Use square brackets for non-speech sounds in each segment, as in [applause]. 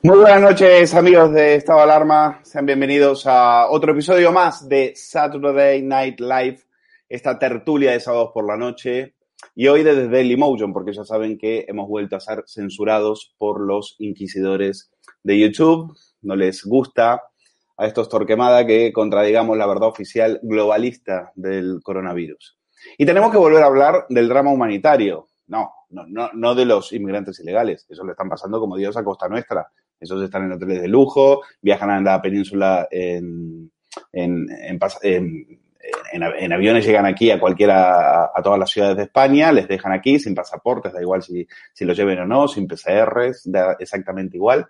Muy buenas noches amigos de Estado Alarma, sean bienvenidos a otro episodio más de Saturday Night Live, esta tertulia de sábados por la noche. Y hoy desde Dailymotion, porque ya saben que hemos vuelto a ser censurados por los inquisidores de YouTube, no les gusta a estos Torquemada que contradigamos la verdad oficial globalista del coronavirus. Y tenemos que volver a hablar del drama humanitario, no, no, no, no de los inmigrantes ilegales, eso le están pasando como Dios a costa nuestra, esos están en hoteles de lujo, viajan a la península en, en, en, aviones, llegan aquí a cualquiera, a, todas las ciudades de España, les dejan aquí sin pasaportes, da igual si, si lo lleven o no, sin PCRs, da exactamente igual.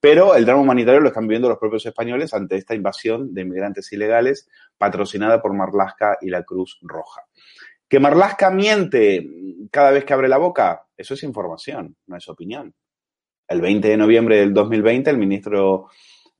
Pero el drama humanitario lo están viviendo los propios españoles ante esta invasión de inmigrantes ilegales patrocinada por Marlaska y la Cruz Roja. Que Marlaska miente cada vez que abre la boca, eso es información, no es opinión. El 20 de noviembre del 2020, el ministro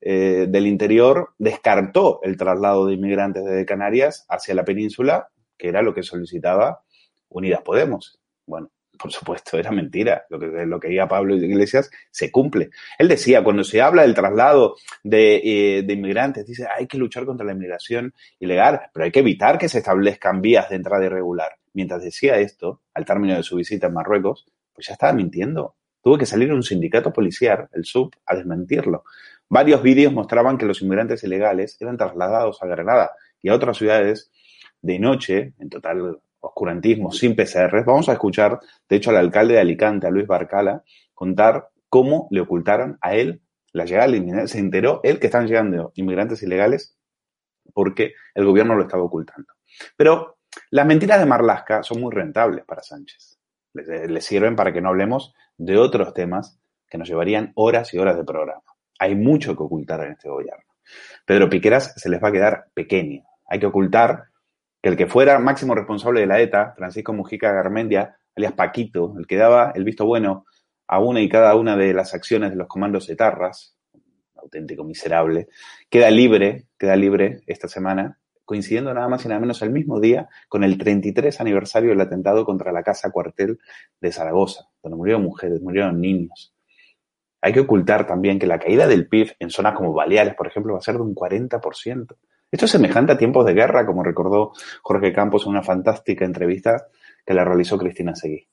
eh, del Interior descartó el traslado de inmigrantes desde Canarias hacia la península, que era lo que solicitaba Unidas Podemos. Bueno, por supuesto, era mentira. Lo que, lo que diga Pablo Iglesias se cumple. Él decía, cuando se habla del traslado de, eh, de, inmigrantes, dice, hay que luchar contra la inmigración ilegal, pero hay que evitar que se establezcan vías de entrada irregular. Mientras decía esto, al término de su visita en Marruecos, pues ya estaba mintiendo. Tuvo que salir un sindicato policial, el SUB, a desmentirlo. Varios vídeos mostraban que los inmigrantes ilegales eran trasladados a Granada y a otras ciudades de noche, en total oscurantismo, sin PCR. Vamos a escuchar, de hecho, al alcalde de Alicante, a Luis Barcala, contar cómo le ocultaron a él la llegada de inmigrantes. Se enteró él que están llegando inmigrantes ilegales porque el gobierno lo estaba ocultando. Pero las mentiras de Marlasca son muy rentables para Sánchez. Le, sirven para que no hablemos de otros temas que nos llevarían horas y horas de programa. Hay mucho que ocultar en este gobierno. Pedro Piqueras se les va a quedar pequeño. Hay que ocultar que el que fuera máximo responsable de la ETA, Francisco Mujica Garmendia, alias Paquito, el que daba el visto bueno a una y cada una de las acciones de los comandos etarras, auténtico miserable, queda libre, queda libre esta semana, coincidiendo nada más y nada menos el mismo día con el 33 aniversario del atentado contra la casa cuartel de Zaragoza, donde murieron mujeres, murieron niños. Hay que ocultar también que la caída del PIB en zonas como Baleares, por ejemplo, va a ser de un 40%. Esto es semejante a tiempos de guerra, como recordó Jorge Campos en una fantástica entrevista que le realizó Cristina Seguí.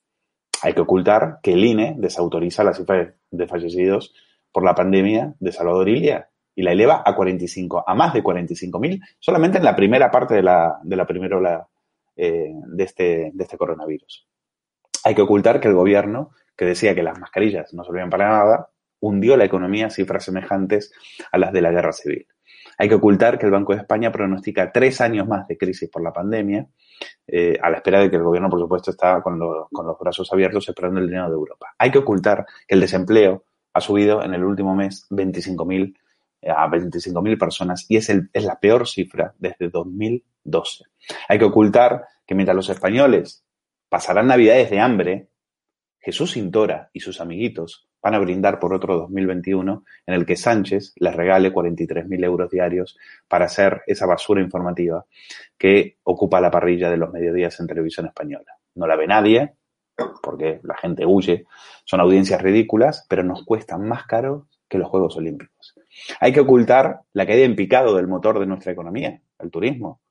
Hay que ocultar que el INE desautoriza la cifra de fallecidos por la pandemia de Salvador Ilia y la eleva a 45, a más de 45.000, solamente en la primera parte de la, de la primera ola eh, de, este, de este coronavirus. Hay que ocultar que el gobierno, que decía que las mascarillas no servían para nada, hundió la economía a cifras semejantes a las de la guerra civil. Hay que ocultar que el Banco de España pronostica tres años más de crisis por la pandemia, eh, a la espera de que el gobierno, por supuesto, está con, con los brazos abiertos esperando el dinero de Europa. Hay que ocultar que el desempleo ha subido en el último mes 25.000 eh, a 25.000 personas y es, el, es la peor cifra desde 2012. Hay que ocultar que mientras los españoles pasarán navidades de hambre, Jesús Cintora y sus amiguitos van a brindar por otro 2021 en el que Sánchez les regale 43.000 euros diarios para hacer esa basura informativa que ocupa la parrilla de los mediodías en televisión española. No la ve nadie, porque la gente huye, son audiencias ridículas, pero nos cuestan más caro que los Juegos Olímpicos. Hay que ocultar la caída en picado del motor de nuestra economía, el turismo.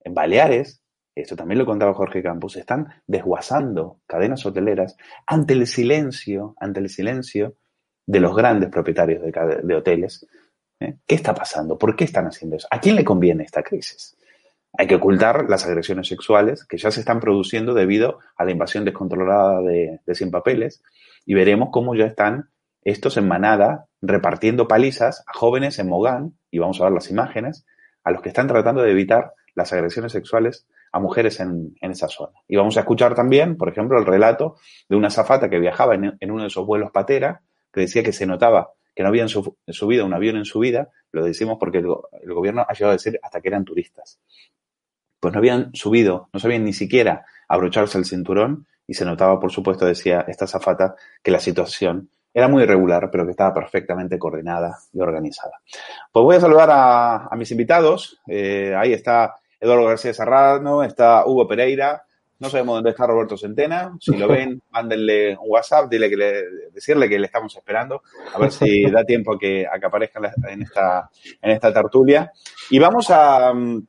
En Baleares, esto también lo contaba Jorge Campos, están desguazando cadenas hoteleras ante el silencio, ante el silencio de los grandes propietarios de, hoteles. ¿eh? ¿Qué está pasando? ¿Por qué están haciendo eso? ¿A quién le conviene esta crisis? Hay que ocultar las agresiones sexuales que ya se están produciendo debido a la invasión descontrolada de, de Sin Papeles y veremos cómo ya están estos en manada repartiendo palizas a jóvenes en Mogán, y vamos a ver las imágenes, a los que están tratando de evitar las agresiones sexuales a mujeres en, esa zona. Y vamos a escuchar también, por ejemplo, el relato de una zafata que viajaba en, uno de esos vuelos patera, que decía que se notaba que no habían subido un avión en su vida, lo decimos porque el, gobierno ha llegado a decir hasta que eran turistas. Pues no habían subido, no sabían ni siquiera abrocharse el cinturón y se notaba, por supuesto, decía esta zafata, que la situación era muy irregular, pero que estaba perfectamente coordinada y organizada. Pues voy a saludar a, mis invitados. Eh, ahí está Eduardo García Serrano, está Hugo Pereira. No sabemos dónde está Roberto Centena. Si lo ven, [laughs] mándenle un WhatsApp, dile que le, decirle que le estamos esperando, a ver si [laughs] da tiempo a que, aparezca en esta, en esta tertulia. Y vamos a mm,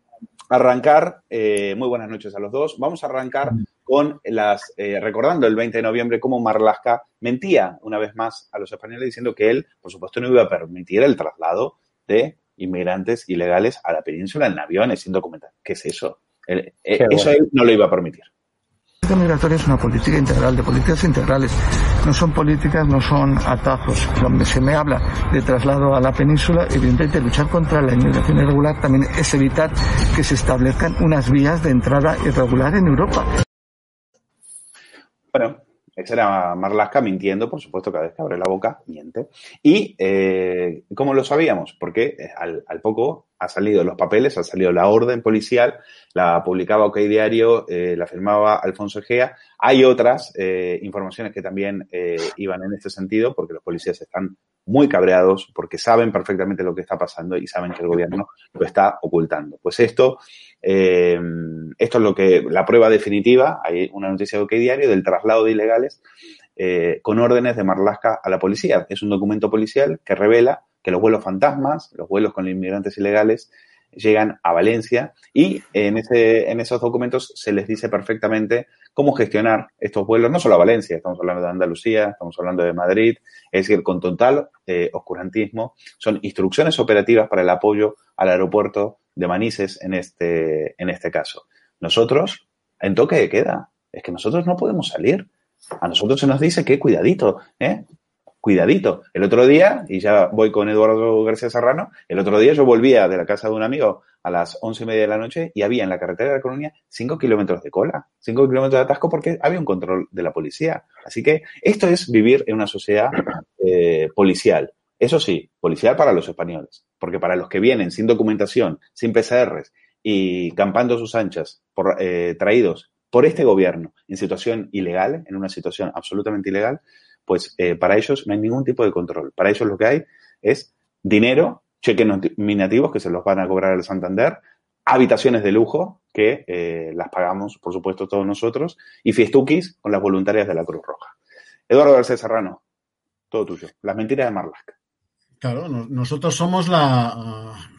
arrancar, eh, muy buenas noches a los dos, vamos a arrancar con las, eh, recordando el 20 de noviembre cómo Marlaska mentía una vez más a los españoles diciendo que él, por supuesto, no iba a permitir el traslado de inmigrantes ilegales a la península en aviones sin documentar. ¿Qué es eso? Eh, eso él no lo iba a permitir. La política migratoria es una política integral, de políticas integrales. No son políticas, no son atajos. Donde se me habla de traslado a la península, evidentemente luchar contra la inmigración irregular también es evitar que se establezcan unas vías de entrada irregular en Europa. Bueno, esa era Marlaska mintiendo, por supuesto, cada vez que abre la boca, miente. Y, eh, ¿cómo lo sabíamos? Porque eh, al, poco ha salido los papeles, ha salido la orden policial, la publicaba OK Diario, eh, la firmaba Alfonso Egea. Hay otras eh, informaciones que también iban en este sentido, porque los policías están muy cabreados, porque saben perfectamente lo que está pasando y saben que el gobierno lo está ocultando. Pues esto eh, esto es lo que, la prueba definitiva, hay una noticia de OK Diario del traslado de ilegales eh, con órdenes de Marlaska a la policía. Es un documento policial que revela que los vuelos fantasmas, los vuelos con inmigrantes ilegales, llegan a Valencia y en, ese, en esos documentos se les dice perfectamente cómo gestionar estos vuelos, no solo a Valencia, estamos hablando de Andalucía, estamos hablando de Madrid, es decir, con total eh, oscurantismo, son instrucciones operativas para el apoyo al aeropuerto de Manises en este, en este caso. Nosotros, en toque de queda, es que nosotros no podemos salir. A nosotros se nos dice que cuidadito, ¿eh? Cuidadito. El otro día, y ya voy con Eduardo García Serrano, el otro día yo volvía de la casa de un amigo a las once y media de la noche y había en la carretera de la Coruña cinco kilómetros de cola, cinco kilómetros de atasco porque había un control de la policía. Así que esto es vivir en una sociedad eh, policial. Eso sí, policial para los españoles, porque para los que vienen sin documentación, sin PCRs y campando sus anchas, por, eh, traídos por este gobierno en situación ilegal, en una situación absolutamente ilegal, pues eh, para ellos no hay ningún tipo de control. Para ellos lo que hay es dinero, cheques nominativos que se los van a cobrar al Santander, habitaciones de lujo que eh, las pagamos, por supuesto, todos nosotros, y fiestuquis con las voluntarias de la Cruz Roja. Eduardo García Serrano, todo tuyo. Las mentiras de Marlaska. Claro, nosotros somos la, ah,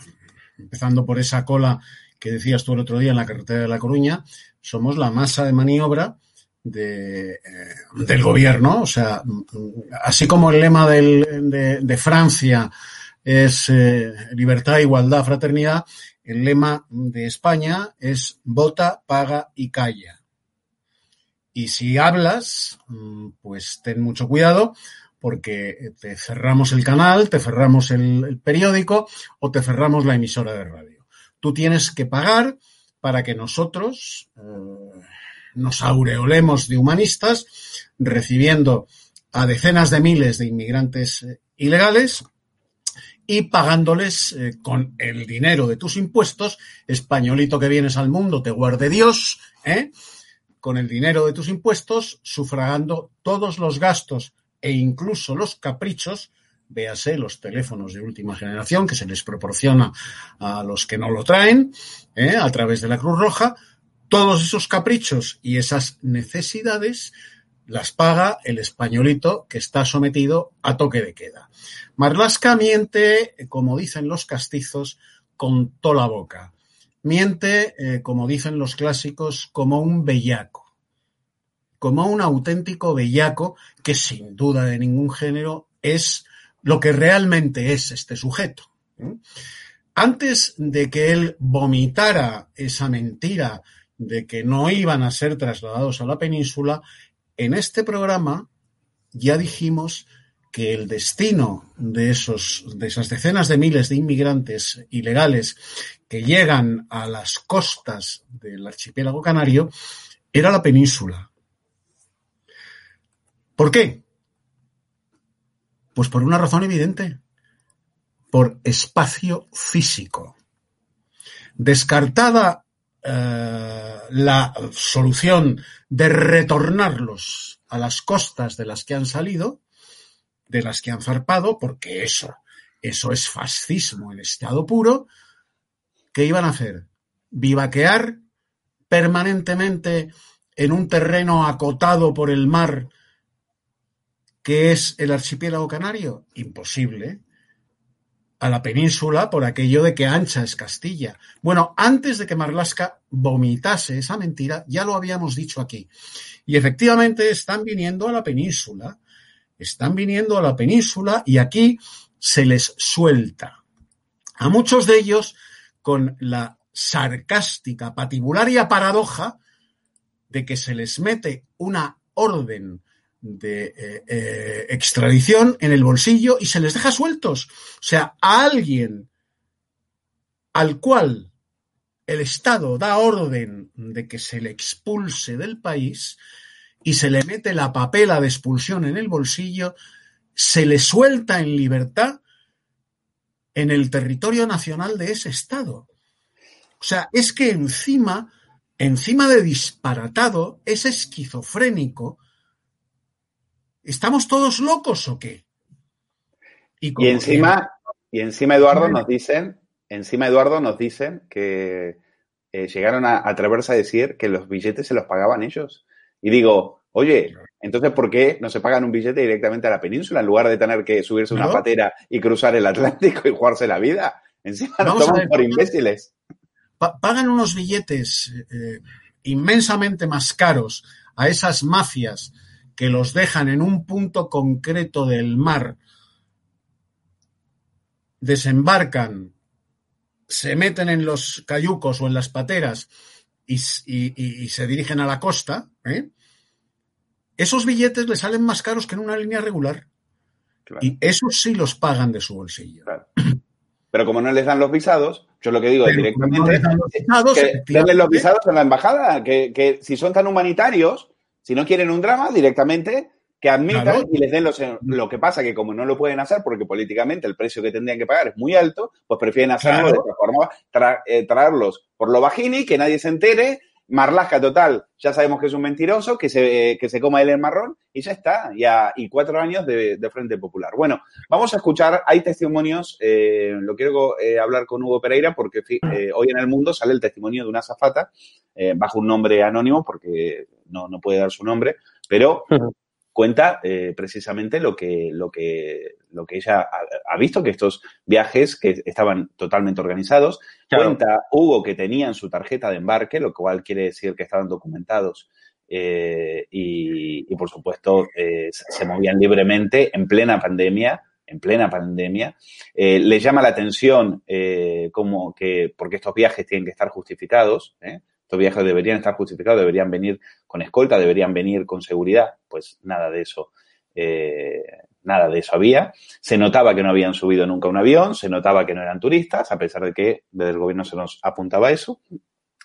empezando por esa cola que decías tú el otro día en la carretera de La Coruña, somos la masa de maniobra eh, del gobierno. O sea, así como el lema de, Francia es eh, libertad, igualdad, fraternidad, el lema de España es vota, paga y calla. Y si hablas, mm, pues ten mucho cuidado porque te cerramos el canal, te cerramos el periódico o te cerramos la emisora de radio. Tú tienes que pagar para que nosotros eh, nos aureolemos de humanistas, recibiendo a decenas de miles de inmigrantes eh, ilegales y pagándoles eh, con el dinero de tus impuestos, españolito que vienes al mundo, te guarde Dios, con el dinero de tus impuestos, sufragando todos los gastos e incluso los caprichos véase los teléfonos de última generación que se les proporciona a los que no lo traen ¿eh? a través de la Cruz Roja, todos esos caprichos y esas necesidades las paga el españolito que está sometido a toque de queda. Marlasca miente, como dicen los castizos, con toda la boca. Miente, eh, como dicen los clásicos, como un bellaco. Como un auténtico bellaco que sin duda de ningún género es lo que realmente es este sujeto. Antes de que él vomitara esa mentira de que no iban a ser trasladados a la península, en este programa ya dijimos que el destino de, esos, de esas decenas de miles de inmigrantes ilegales que llegan a las costas del archipiélago canario era la península. ¿Por qué? Pues por una razón evidente, por espacio físico. Descartada la solución de retornarlos a las costas de las que han salido, de las que han zarpado, porque eso, eso es fascismo en estado puro, ¿qué iban a hacer? Vivaquear permanentemente en un terreno acotado por el mar ¿Qué es el archipiélago canario? Imposible. A la península por aquello de que ancha es Castilla. Bueno, antes de que Marlasca vomitase esa mentira, ya lo habíamos dicho aquí. Y efectivamente están viniendo a la península. Están viniendo a la península y aquí se les suelta. A muchos de ellos con la sarcástica, patibularia paradoja de que se les mete una orden de eh, eh, extradición en el bolsillo y se les deja sueltos. O sea, a alguien al cual el Estado da orden de que se le expulse del país y se le mete la papela de expulsión en el bolsillo, se le suelta en libertad en el territorio nacional de ese Estado. O sea, es que encima, encima de disparatado, es esquizofrénico, ¿Estamos todos locos o qué? Y, encima, y encima Eduardo nos dicen, encima Eduardo nos dicen que eh, llegaron a, atreverse a decir que los billetes se los pagaban ellos. Y digo, oye, entonces ¿por qué no se pagan un billete directamente a la península en lugar de tener que subirse una patera y cruzar el Atlántico y jugarse la vida? Encima nos toman por imbéciles. pagan unos billetes eh, inmensamente más caros a esas mafias que los dejan en un punto concreto del mar, desembarcan, se meten en los cayucos o en las pateras y, se dirigen a la costa, ¿eh? esos billetes le salen más caros que en una línea regular. Y esos sí los pagan de su bolsillo. Pero como no les dan los visados, yo lo que digo es directamente que denle los visados en la embajada, que, que si son tan humanitarios, si no quieren un drama, directamente que admitan y les den los... Lo que pasa que como no lo pueden hacer porque políticamente el precio que tendrían que pagar es muy alto, pues prefieren hacerlo de otra forma, eh, traerlos por lo bajini, que nadie se entere, Marlasca total, ya sabemos que es un mentiroso, que se, que se coma él el marrón y ya está, ya, y cuatro años de, Frente Popular. Bueno, vamos a escuchar, hay testimonios, eh, lo quiero eh, hablar con Hugo Pereira porque hoy en el mundo sale el testimonio de una zafata bajo un nombre anónimo porque no, no puede dar su nombre, pero cuenta eh, precisamente lo que, lo que, lo que ella ha, visto, que estos viajes que estaban totalmente organizados. Cuenta Hugo que tenían su tarjeta de embarque, lo cual quiere decir que estaban documentados eh, y, por supuesto, eh, se movían libremente en plena pandemia en plena pandemia. le llama la atención como que, porque estos viajes tienen que estar justificados, estos viajes deberían estar justificados, deberían venir con escolta, deberían venir con seguridad. Pues nada de eso. Eh, nada de eso había. Se notaba que no habían subido nunca un avión, se notaba que no eran turistas, a pesar de que desde el gobierno se nos apuntaba eso.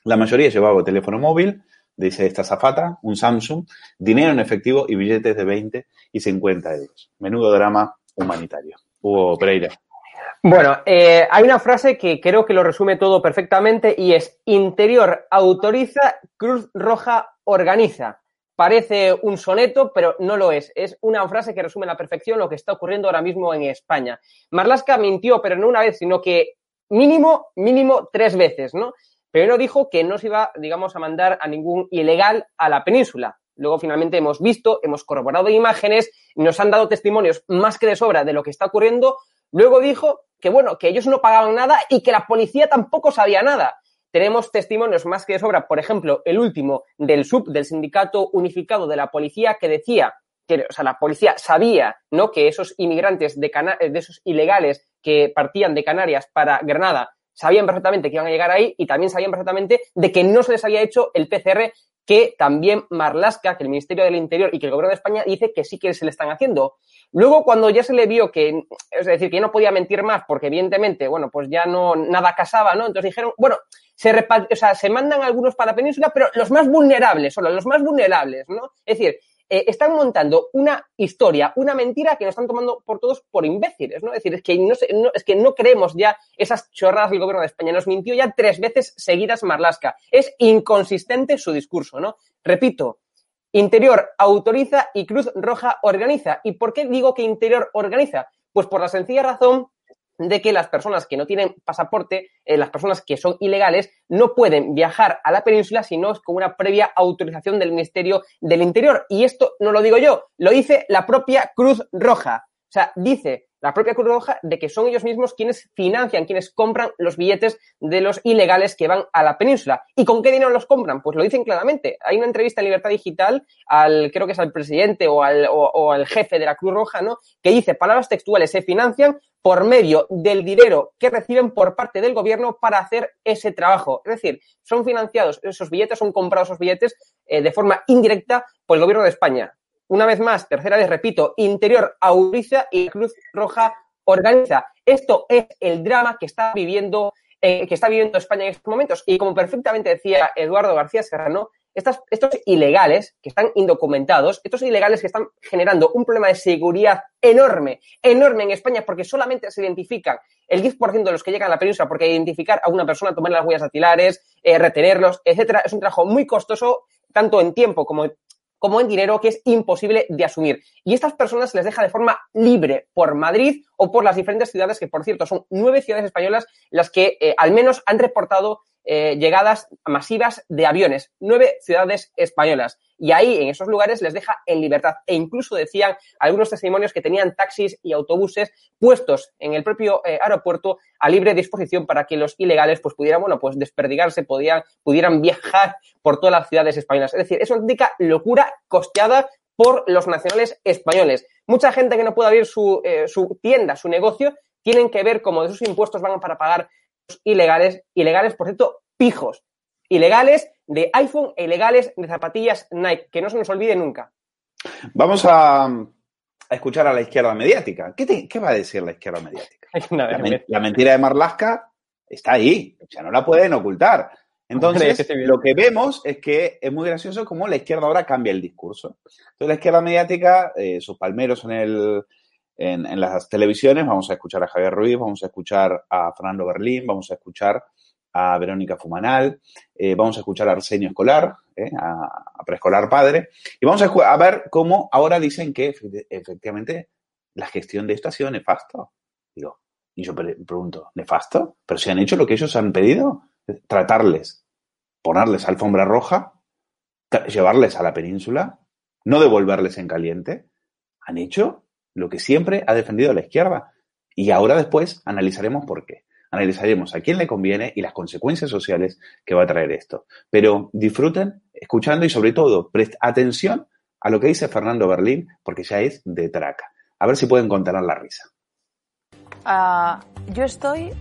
La mayoría llevaba teléfono móvil, dice esta zafata, un Samsung, dinero en efectivo y billetes de 20 y 50 euros. Menudo drama humanitario. Hugo Pereira. Bueno, eh, hay una frase que creo que lo resume todo perfectamente y es interior autoriza, Cruz Roja organiza. Parece un soneto, pero no lo es. Es una frase que resume a la perfección lo que está ocurriendo ahora mismo en España. Marlaska mintió, pero no una vez, sino que mínimo, mínimo tres veces, ¿no? Primero dijo que no se iba, digamos, a mandar a ningún ilegal a la península. Luego finalmente hemos visto, hemos corroborado imágenes, nos han dado testimonios más que de sobra de lo que está ocurriendo. Luego dijo que bueno, que ellos no pagaban nada y que la policía tampoco sabía nada. Tenemos testimonios más que de sobra, por ejemplo, el último del SUB, del Sindicato Unificado de la Policía, que decía que, o sea, la policía sabía, ¿no? Que esos inmigrantes de, de esos ilegales que partían de Canarias para Granada sabían perfectamente que iban a llegar ahí y también sabían perfectamente de que no se les había hecho el PCR que también Marlaska, que el Ministerio del Interior y que el Gobierno de España dice que sí que se le están haciendo. Luego, cuando ya se le vio que, es decir, que ya no podía mentir más, porque evidentemente, bueno, pues ya no, nada casaba, ¿no? Entonces dijeron, bueno, se, o sea, se mandan algunos para la península, pero los más vulnerables, solo los más vulnerables, ¿no? Es decir, eh, están montando una historia, una mentira que nos están tomando por todos por imbéciles, ¿no? Es decir, es que no, es que no creemos ya esas chorradas del gobierno de España. Nos mintió ya tres veces seguidas Marlaska. Es inconsistente su discurso, ¿no? Repito, Interior autoriza y Cruz Roja organiza. ¿Y por qué digo que Interior organiza? Pues por la sencilla razón de que las personas que no tienen pasaporte, eh, las personas que son ilegales, no pueden viajar a la península si no es con una previa autorización del Ministerio del Interior. Y esto no lo digo yo, lo dice la propia Cruz Roja. O sea, dice la propia Cruz Roja de que son ellos mismos quienes financian, quienes compran los billetes de los ilegales que van a la península. ¿Y con qué dinero los compran? Pues lo dicen claramente. Hay una entrevista en Libertad Digital al, creo que es al presidente o al, o, al jefe de la Cruz Roja, ¿no? Que dice, palabras textuales, se financian por medio del dinero que reciben por parte del gobierno para hacer ese trabajo. Es decir, son financiados, esos billetes son comprados esos billetes eh, de forma indirecta por el gobierno de España una vez más, tercera vez repito, Interior autoriza y Cruz Roja organiza. Esto es el drama que está viviendo, eh, que está viviendo España en estos momentos. Y como perfectamente decía Eduardo García Serrano, estos ilegales que están indocumentados, estos ilegales que están generando un problema de seguridad enorme, enorme en España, porque solamente se identifican el 10% de los que llegan a la península, porque identificar a una persona, tomar las huellas dactilares, eh, retenerlos, etcétera, es un trabajo muy costoso, tanto en tiempo como como en dinero que es imposible de asumir. Y estas personas se les deja de forma libre por Madrid o por las diferentes ciudades, que por cierto son nueve ciudades españolas las que eh, al menos han reportado eh, llegadas masivas de aviones, nueve ciudades españolas. Y ahí, en esos lugares, les deja en libertad. E incluso decían algunos testimonios que tenían taxis y autobuses puestos en el propio eh, aeropuerto a libre disposición para que los ilegales pues, pudieran, bueno, pues desperdigarse, podían, pudieran viajar por todas las ciudades españolas. Es decir, eso indica locura costeada por los nacionales españoles. Mucha gente que no puede abrir su, eh, su tienda, su negocio, tienen que ver cómo de esos impuestos van para pagar ilegales, ilegales, por cierto, pijos, ilegales de iPhone e ilegales de zapatillas Nike, que no se nos olvide nunca. Vamos a, a escuchar a la izquierda mediática. ¿Qué, qué va a decir la izquierda mediática? La, mentira de Marlaska está ahí, o sea, no la pueden ocultar. Entonces, lo que vemos es que es muy gracioso cómo la izquierda ahora cambia el discurso. Entonces, la izquierda mediática, eh, sus palmeros en, el, en, las televisiones, vamos a escuchar a Javier Ruiz, vamos a escuchar a Fernando Berlín, vamos a escuchar a Verónica Fumanal, eh, vamos a escuchar a Arsenio Escolar, eh, a, Preescolar Padre, y vamos a, ver cómo ahora dicen que efectivamente la gestión de esto ha sido nefasto. Digo, y yo pregunto, ¿nefasto? ¿Pero si han hecho lo que ellos han pedido? Tratarles, ponerles alfombra roja, llevarles a la península, no devolverles en caliente. Han hecho lo que siempre ha defendido la izquierda. Y ahora después analizaremos por qué analizaremos a quién le conviene y las consecuencias sociales que va a traer esto. Pero disfruten escuchando y sobre todo presten atención a lo que dice Fernando Berlín porque ya es de traca. A ver si pueden contener la risa. Ah, yo estoy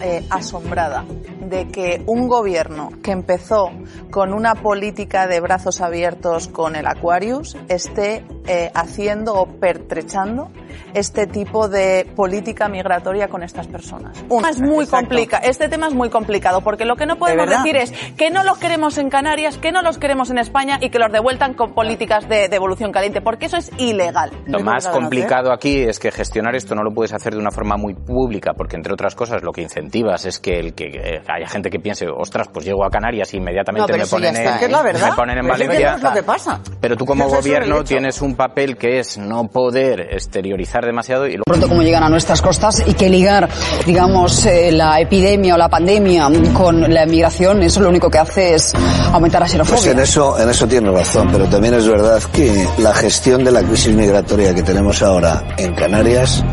eh, asombrada de que un gobierno que empezó con una política de brazos abiertos con el Aquarius esté eh, haciendo o pertrechando este tipo de política migratoria con estas personas. es muy complica este tema es muy complicado porque lo que no podemos decir es que no los queremos en Canarias, que no los queremos en España y que los devueltan con políticas de devolución caliente, porque eso es ilegal. Lo más complicado aquí es que gestionar esto no lo puedes hacer de una forma muy pública, porque entre otras cosas lo que incentivas es que el que eh, haya gente que piense, ostras, pues llego a Canarias y inmediatamente me, ponen en, me ponen en Valencia. Pero tú como gobierno tienes un papel que es no poder exteriorizar demasiado y pronto como llegan a nuestras costas y que ligar, digamos, eh, la epidemia o la pandemia con la emigración, eso lo único que hace es aumentar la xenofobia. Pues en eso, en eso tiene razón, pero también es verdad que la gestión de la crisis migratoria que tenemos ahora en Canarias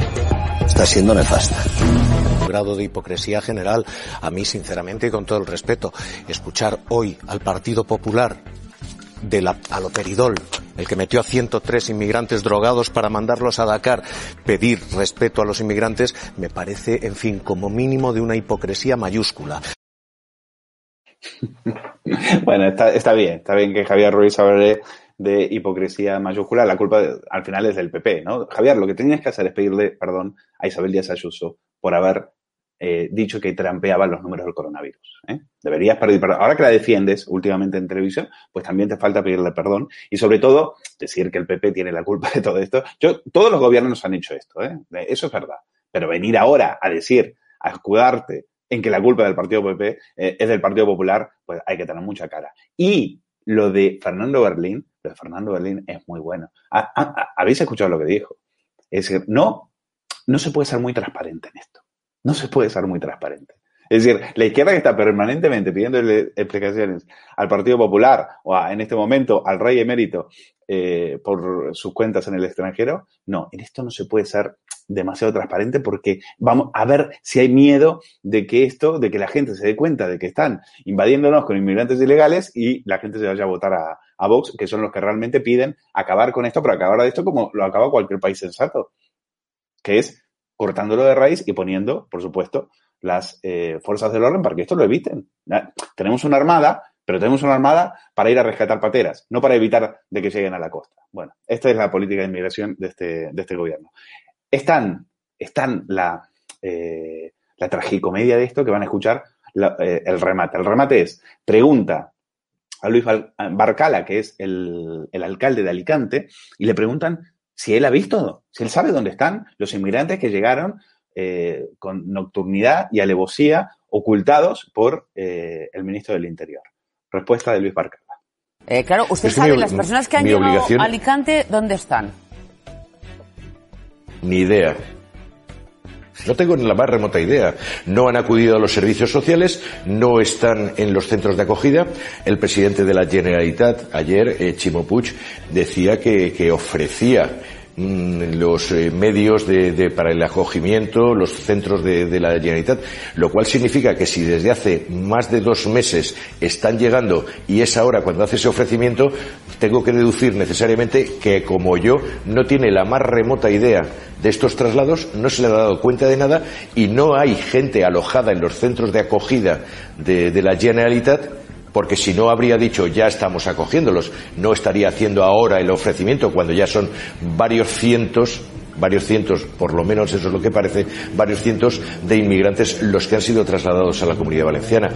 está siendo nefasta grado de hipocresía general. A mí, sinceramente, y con todo el respeto, escuchar hoy al Partido Popular de la aloperidol, el que metió a 103 inmigrantes drogados para mandarlos a Dakar, pedir respeto a los inmigrantes, me parece, en fin, como mínimo de una hipocresía mayúscula. [laughs] bueno, está, bien, está bien que Javier Ruiz hable de hipocresía mayúscula, la culpa al final es del PP, ¿no? Javier, lo que tenías que hacer es pedirle perdón a Isabel Díaz Ayuso por haber eh, dicho que trampeaba los números del coronavirus. ¿eh? Deberías pedir perdón. Ahora que la defiendes últimamente en televisión, pues también te falta pedirle perdón y sobre todo decir que el PP tiene la culpa de todo esto. Yo, todos los gobiernos han hecho esto, ¿eh? eso es verdad. Pero venir ahora a decir, a escudarte en que la culpa del Partido PP es del Partido Popular, pues hay que tener mucha cara. Y lo de Fernando Berlín, lo de Fernando Berlín es muy bueno. ¿Habéis escuchado lo que dijo? Es decir, no, no se puede ser muy transparente en esto. No se puede ser muy transparente. Es decir, la izquierda que está permanentemente pidiéndole explicaciones al Partido Popular o en este momento al rey emérito eh, por sus cuentas en el extranjero, no, en esto no se puede ser demasiado transparente porque vamos a ver si hay miedo de que esto, de que la gente se dé cuenta de que están invadiéndonos con inmigrantes ilegales y la gente se vaya a votar a, Vox, que son los que realmente piden acabar con esto, pero acabar de esto como lo acaba cualquier país sensato, que es cortándolo de raíz y poniendo, por supuesto, las eh, fuerzas del orden para que esto lo eviten. Tenemos una armada, pero tenemos una armada para ir a rescatar pateras, no para evitar de que lleguen a la costa. Bueno, esta es la política de inmigración de este, de este gobierno. Es tan, la, eh, la tragicomedia de esto que van a escuchar eh, el remate. El remate es, pregunta a Luis Barcala, que es el, el alcalde de Alicante, y le preguntan si él ha visto, si él sabe dónde están los inmigrantes que llegaron eh, con nocturnidad y alevosía ocultados por eh, el ministro del Interior. Respuesta de Luis Barcala. Eh, claro, usted sabe, las personas que han llegado a Alicante, ¿dónde están? Ni idea. No tengo ni la más remota idea. No han acudido a los servicios sociales, no están en los centros de acogida. El presidente de la Generalitat, ayer, eh, Chimo Puig, decía que, ofrecía los eh, medios de, para el acogimiento, los centros de, de, la Generalitat, lo cual significa que si desde hace más de dos meses están llegando y es ahora cuando hace ese ofrecimiento, tengo que deducir necesariamente que como yo no tiene la más remota idea de estos traslados, no se le ha dado cuenta de nada y no hay gente alojada en los centros de acogida de, de la Generalitat porque si no habría dicho ya estamos acogiéndolos, no estaría haciendo ahora el ofrecimiento cuando ya son varios cientos varios cientos, por lo menos eso es lo que parece, varios cientos de inmigrantes los que han sido trasladados a la comunidad valenciana.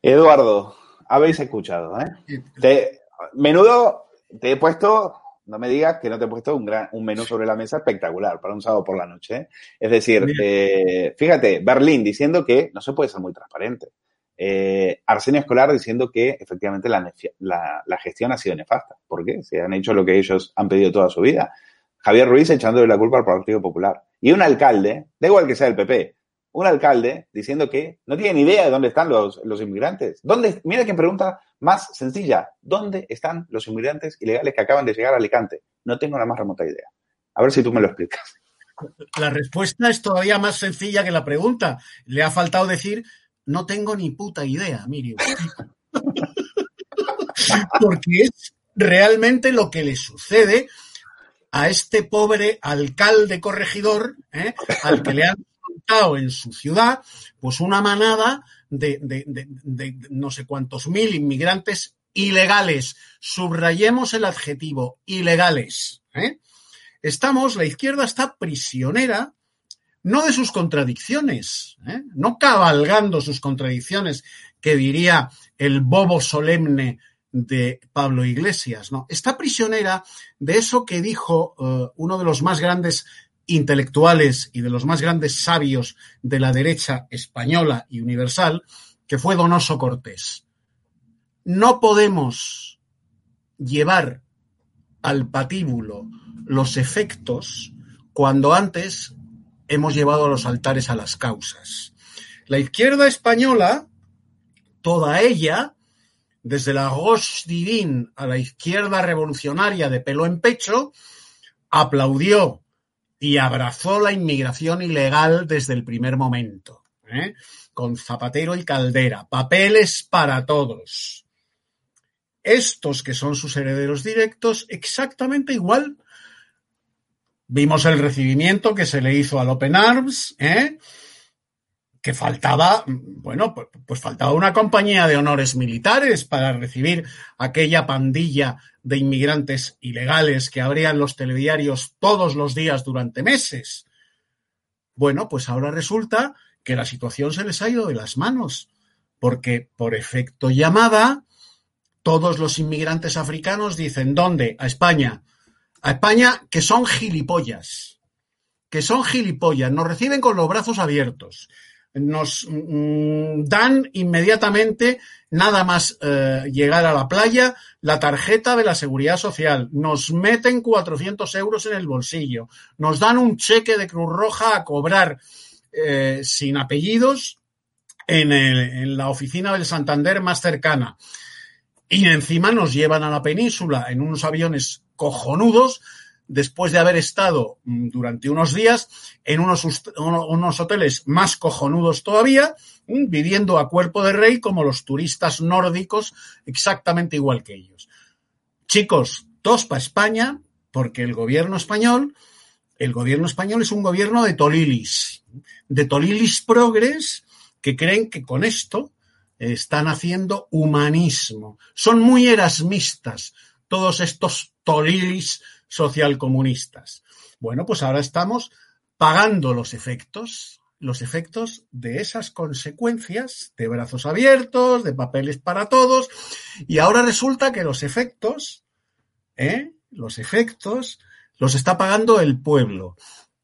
Eduardo, habéis escuchado, ¿eh? menudo te he puesto no me digas que no te he puesto un, gran, un menú sobre la mesa espectacular para un sábado por la noche. ¿eh? Es decir, eh, fíjate, Berlín diciendo que no se puede ser muy transparente. Eh, Arsenio Escolar diciendo que efectivamente la, la, gestión ha sido nefasta. ¿Por qué? Se han hecho lo que ellos han pedido toda su vida. Javier Ruiz echándole la culpa al Partido Popular. Y un alcalde, da igual que sea el PP, un alcalde diciendo que no tiene ni idea de dónde están los, los inmigrantes. ¿Dónde? Mira que pregunta más sencilla. ¿Dónde están los inmigrantes ilegales que acaban de llegar a Alicante? No tengo la más remota idea. A ver si tú me lo explicas. La respuesta es todavía más sencilla que la pregunta. Le ha faltado decir, no tengo ni puta idea, Miriam. [laughs] Porque es realmente lo que le sucede a este pobre alcalde corregidor, ¿eh? al que le han en su ciudad, pues una manada de, no sé cuántos mil inmigrantes ilegales. Subrayemos el adjetivo, ilegales. ¿eh? Estamos, la izquierda está prisionera no de sus contradicciones, ¿eh? no cabalgando sus contradicciones, que diría el bobo solemne de Pablo Iglesias, no, está prisionera de eso que dijo eh, uno de los más grandes intelectuales y de los más grandes sabios de la derecha española y universal, que fue Donoso Cortés. No podemos llevar al patíbulo los efectos cuando antes hemos llevado a los altares a las causas. La izquierda española, toda ella, desde la Roche Divine a la izquierda revolucionaria de pelo en pecho, aplaudió y abrazó la inmigración ilegal desde el primer momento, ¿eh? con Zapatero y Caldera, papeles para todos. Estos que son sus herederos directos, exactamente igual. Vimos el recibimiento que se le hizo al Open Arms, ¿eh? Que faltaba, bueno, pues, pues, faltaba una compañía de honores militares para recibir aquella pandilla de inmigrantes ilegales que abrían los telediarios todos los días durante meses. Bueno, pues ahora resulta que la situación se les ha ido de las manos, porque por efecto llamada, todos los inmigrantes africanos dicen, ¿dónde? A España. A España, que son gilipollas, que son gilipollas, nos reciben con los brazos abiertos nos mm, dan inmediatamente, nada más eh, llegar a la playa, la tarjeta de la seguridad social, nos meten 400 euros en el bolsillo, nos dan un cheque de Cruz Roja a cobrar eh, sin apellidos en, en la oficina del Santander más cercana. Y encima nos llevan a la península en unos aviones cojonudos después de haber estado mm, durante unos días en unos, hoteles más cojonudos todavía, mm, viviendo a cuerpo de rey como los turistas nórdicos, exactamente igual que ellos. Chicos, dos para España, porque el gobierno español, el gobierno español es un gobierno de tolilis, de tolilis progres que creen que con esto están haciendo humanismo. Son muy erasmistas todos estos tolilis socialcomunistas. Bueno, pues ahora estamos pagando los efectos, los efectos de esas consecuencias de brazos abiertos, de papeles para todos, y ahora resulta que los efectos, ¿eh? los efectos los está pagando el pueblo.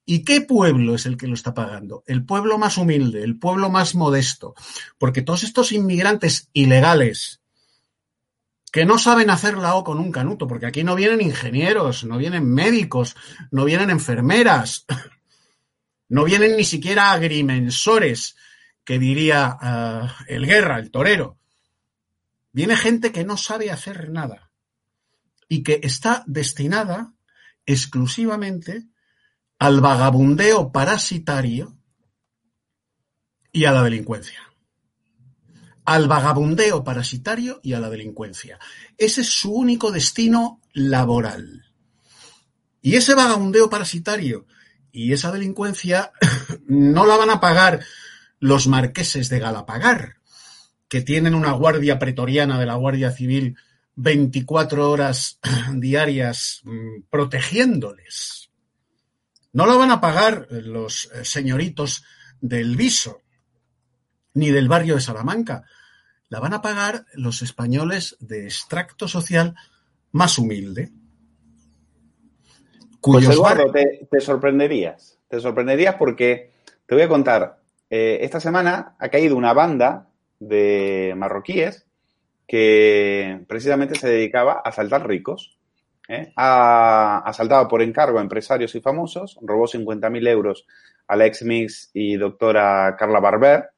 ¿Y qué pueblo es el que lo está pagando? El pueblo más humilde, el pueblo más modesto, porque todos estos inmigrantes ilegales que no saben hacer la O con un canuto, porque aquí no vienen ingenieros, no vienen médicos, no vienen enfermeras, [laughs] no vienen ni siquiera agrimensores, que diría eh, el guerra, el torero. Viene gente que no sabe hacer nada y que está destinada exclusivamente al vagabundeo parasitario y a la delincuencia al vagabundeo parasitario y a la delincuencia. Ese es su único destino laboral. Y ese vagabundeo parasitario y esa delincuencia [coughs] no la van a pagar los marqueses de Galapagar, que tienen una guardia pretoriana de la Guardia Civil 24 horas [coughs] diarias mm, protegiéndoles. No la van a pagar los eh, señoritos del Viso, ni del barrio de Salamanca. La van a pagar los españoles de extracto social más humilde. Pues Eduardo, te, sorprenderías. Te sorprenderías porque te voy a contar. Eh, esta semana ha caído una banda de marroquíes que precisamente se dedicaba a asaltar ricos. ¿eh? Ha asaltado por encargo a empresarios y famosos, robó 50.000 euros a la ex mix y doctora Carla Barber,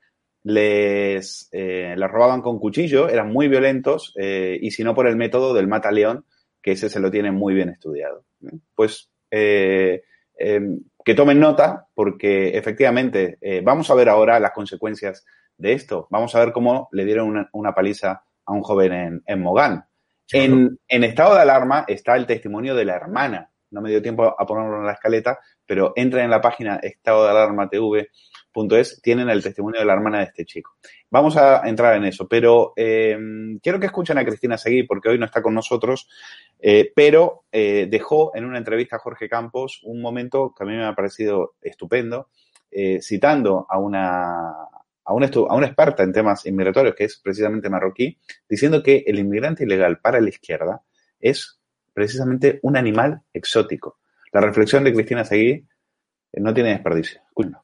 les, eh, robaban con cuchillo, eran muy violentos eh, y si no por el método del mata león, que ese se lo tiene muy bien estudiado. ¿eh? Pues eh, em, que tomen nota porque efectivamente vamos a ver ahora las consecuencias de esto. Vamos a ver cómo le dieron una, paliza a un joven en, en Mogán. En, en, estado de alarma está el testimonio de la hermana. No me dio tiempo a ponerlo en la escaleta, pero entren en la página estado de alarma TV es, tienen el testimonio de la hermana de este chico. Vamos a entrar en eso, pero eh, quiero que escuchen a Cristina Seguí, porque hoy no está con nosotros, eh, pero eh, dejó en una entrevista a Jorge Campos un momento que a mí me ha parecido estupendo, citando a una, a una, a una experta en temas inmigratorios, que es precisamente marroquí, diciendo que el inmigrante ilegal para la izquierda es precisamente un animal exótico. La reflexión de Cristina Seguí no tiene desperdicio. Escúchenlo.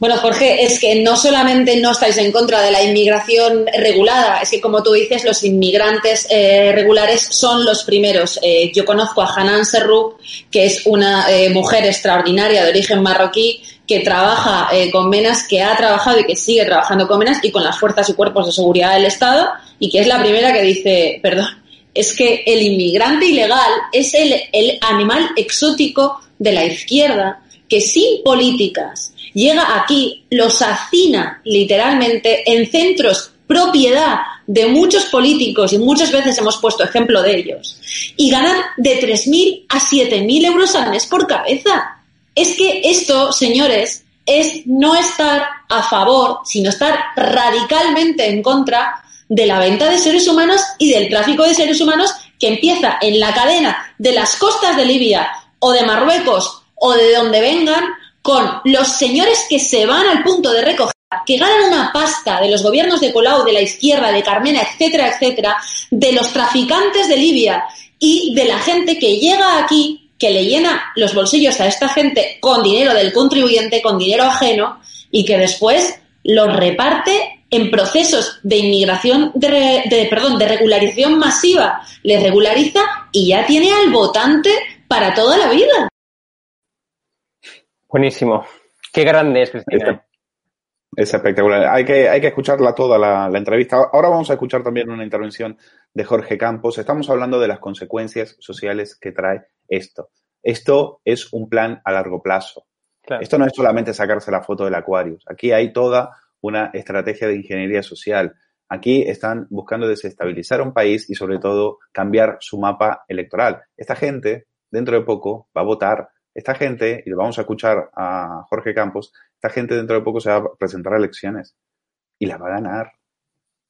Bueno, Jorge, es que no solamente no estáis en contra de la inmigración regulada, es que como tú dices, los inmigrantes eh, regulares son los primeros. Eh, yo conozco a Hanan Serrouk, que es una eh, mujer extraordinaria de origen marroquí, que trabaja con Menas, que ha trabajado y que sigue trabajando con Menas y con las fuerzas y cuerpos de seguridad del Estado, y que es la primera que dice, perdón, es que el inmigrante ilegal es el, el animal exótico de la izquierda que sin políticas llega aquí, los hacina literalmente en centros propiedad de muchos políticos y muchas veces hemos puesto ejemplo de ellos y ganan de 3.000 a 7.000 euros al mes por cabeza. Es que esto, señores, es no estar a favor, sino estar radicalmente en contra de la venta de seres humanos y del tráfico de seres humanos que empieza en la cadena de las costas de Libia o de Marruecos o de donde vengan con los señores que se van al punto de recoger, que ganan una pasta de los gobiernos de Colau, de la izquierda, de Carmena, etcétera, etcétera, de los traficantes de Libia y de la gente que llega aquí, que le llena los bolsillos a esta gente con dinero del contribuyente, con dinero ajeno, y que después los reparte en procesos de inmigración, de, de, perdón, de regularización masiva. Les regulariza y ya tiene al votante para toda la vida. Buenísimo. Qué grande es, Cristina. Es espectacular. Hay que, hay que escucharla toda la, entrevista. Ahora vamos a escuchar también una intervención de Jorge Campos. Estamos hablando de las consecuencias sociales que trae esto. Esto es un plan a largo plazo. Esto no es solamente sacarse la foto del Aquarius. Aquí hay toda una estrategia de ingeniería social. Aquí están buscando desestabilizar un país y sobre todo cambiar su mapa electoral. Esta gente, dentro de poco, va a votar esta gente, y lo vamos a escuchar a Jorge Campos, esta gente dentro de poco se va a presentar a elecciones y las va a ganar.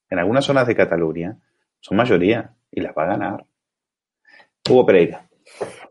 En algunas zonas de Cataluña son mayoría y las va a ganar. Hugo Pereira.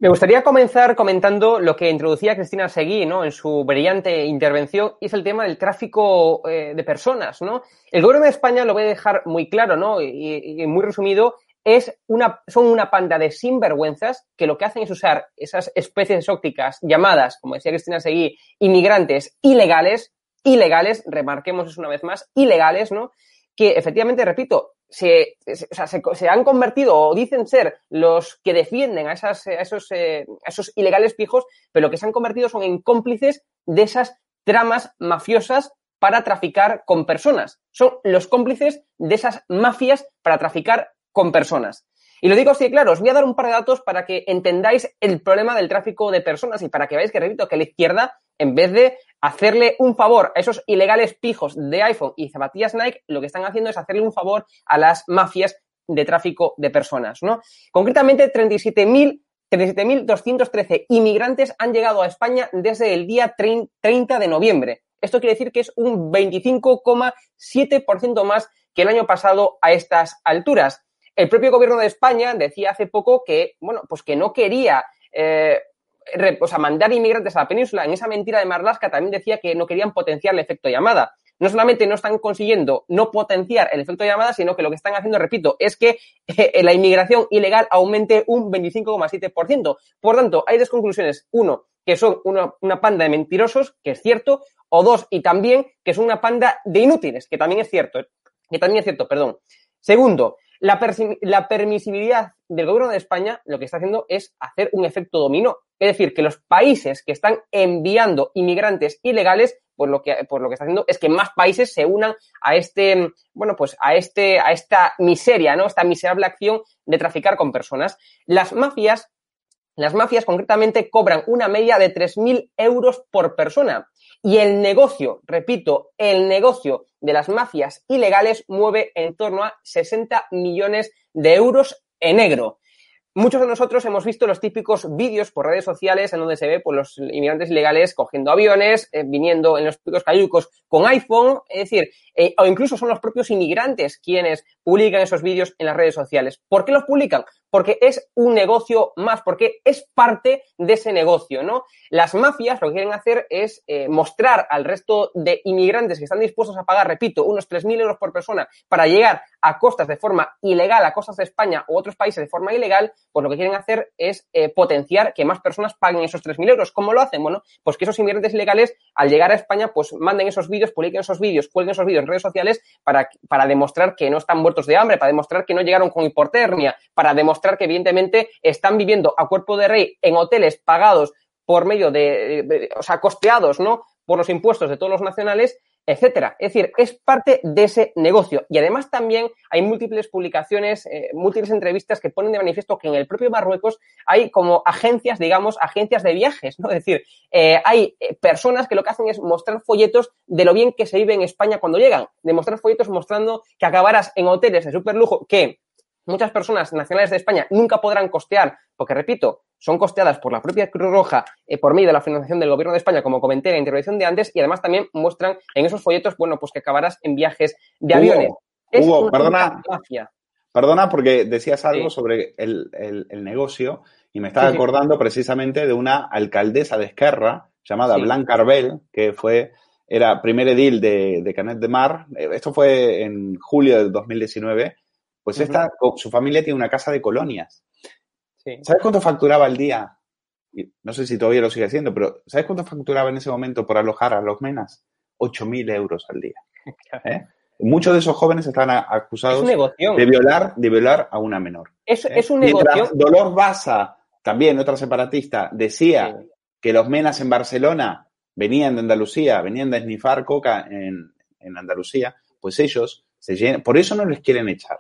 Me gustaría comenzar comentando lo que introducía Cristina Seguí ¿no? en su brillante intervención, y es el tema del tráfico eh, de personas. ¿no? El gobierno de España lo voy a dejar muy claro ¿no? y muy resumido, es una, son una panda de sinvergüenzas que lo que hacen es usar esas especies exóticas llamadas, como decía Cristina Seguí, inmigrantes ilegales, ilegales, remarquemos eso una vez más, ilegales, ¿no? Que efectivamente, repito, se, se, han convertido o dicen ser los que defienden a, esas, esos, eh, a esos ilegales fijos, pero lo que se han convertido son en cómplices de esas tramas mafiosas para traficar con personas. Son los cómplices de esas mafias para traficar con personas. Y lo digo así, claro, os voy a dar un par de datos para que entendáis el problema del tráfico de personas y para que veáis que, repito, que la izquierda, en vez de hacerle un favor a esos ilegales pijos de iPhone y zapatillas Nike, lo que están haciendo es hacerle un favor a las mafias de tráfico de personas, ¿no? Concretamente, 37.000 37.213 inmigrantes han llegado a España desde el día 30 de noviembre. Esto quiere decir que es un 25,7% más que el año pasado a estas alturas. El propio gobierno de España decía hace poco que, bueno, pues que no quería eh, o sea, mandar inmigrantes a la península. En esa mentira de Marlaska también decía que no querían potenciar el efecto llamada. No solamente no están consiguiendo no potenciar el efecto llamada, sino que lo que están haciendo, repito, es que eh, la inmigración ilegal aumente un 25,7%. Por tanto, hay dos conclusiones. Uno, que son una, una, panda de mentirosos, que es cierto, o dos, y también que son una panda de inútiles, que también es cierto, que también es cierto, perdón. Segundo, la, permisibilidad del gobierno de España lo que está haciendo es hacer un efecto dominó. Es decir, que los países que están enviando inmigrantes ilegales, pues lo que, pues lo que está haciendo es que más países se unan a este, bueno, pues a este, a esta miseria, ¿no? Esta miserable acción de traficar con personas. Las mafias las mafias concretamente cobran una media de 3.000 euros por persona. Y el negocio, repito, el negocio de las mafias ilegales mueve en torno a 60 millones de euros en negro. Muchos de nosotros hemos visto los típicos vídeos por redes sociales en donde se ve pues, los inmigrantes ilegales cogiendo aviones, eh, viniendo en los típicos cayucos con iPhone, es decir, eh, o incluso son los propios inmigrantes quienes publican esos vídeos en las redes sociales. ¿Por qué los publican? Porque es un negocio más, porque es parte de ese negocio, ¿no? Las mafias lo que quieren hacer es eh, mostrar al resto de inmigrantes que están dispuestos a pagar, repito, unos 3.000 euros por persona para llegar a costas de forma ilegal, a costas de España u otros países de forma ilegal, pues lo que quieren hacer es eh, potenciar que más personas paguen esos 3.000 euros. ¿Cómo lo hacen? Bueno, pues que esos inmigrantes ilegales, al llegar a España, pues manden esos vídeos, publiquen esos vídeos, cuelguen esos vídeos en redes sociales para, para demostrar que no están muertos de hambre, para demostrar que no llegaron con hipotermia, para demostrar que evidentemente están viviendo a cuerpo de rey en hoteles pagados por medio de o sea, costeados, ¿no? Por los impuestos de todos los nacionales etcétera. Es decir, es parte de ese negocio. Y además también hay múltiples publicaciones, eh, múltiples entrevistas que ponen de manifiesto que en el propio Marruecos hay como agencias, digamos, agencias de viajes, ¿no? Es decir, eh, hay eh, personas que lo que hacen es mostrar folletos de lo bien que se vive en España cuando llegan, de mostrar folletos mostrando que acabarás en hoteles de super lujo que muchas personas nacionales de España nunca podrán costear, porque repito, son costeadas por la propia Cruz Roja eh, por medio de la financiación del Gobierno de España, como comenté en la intervención de antes, y además también muestran en esos folletos, bueno, pues que acabarás en viajes de aviones. Hugo, perdona, perdona porque decías algo sobre el, negocio y me estaba acordando precisamente de una alcaldesa de Esquerra llamada Blanca Arbel, que fue era primer edil de, de Canet de Mar. Eh, esto fue en julio del 2019 pues esta, su familia tiene una casa de colonias. ¿Sabes cuánto facturaba al día? No sé si todavía lo sigue haciendo, pero ¿sabes cuánto facturaba en ese momento por alojar a los menas? 8.000 euros al día. [laughs] ¿Eh? Muchos de esos jóvenes están acusados de violar, de violar a una menor. Es, ¿eh? es un negocio. Dolor Baza, también otra separatista, decía que los menas en Barcelona venían de Andalucía, venían de esnifar coca en, en Andalucía, pues ellos se llenan, por eso no les quieren echar.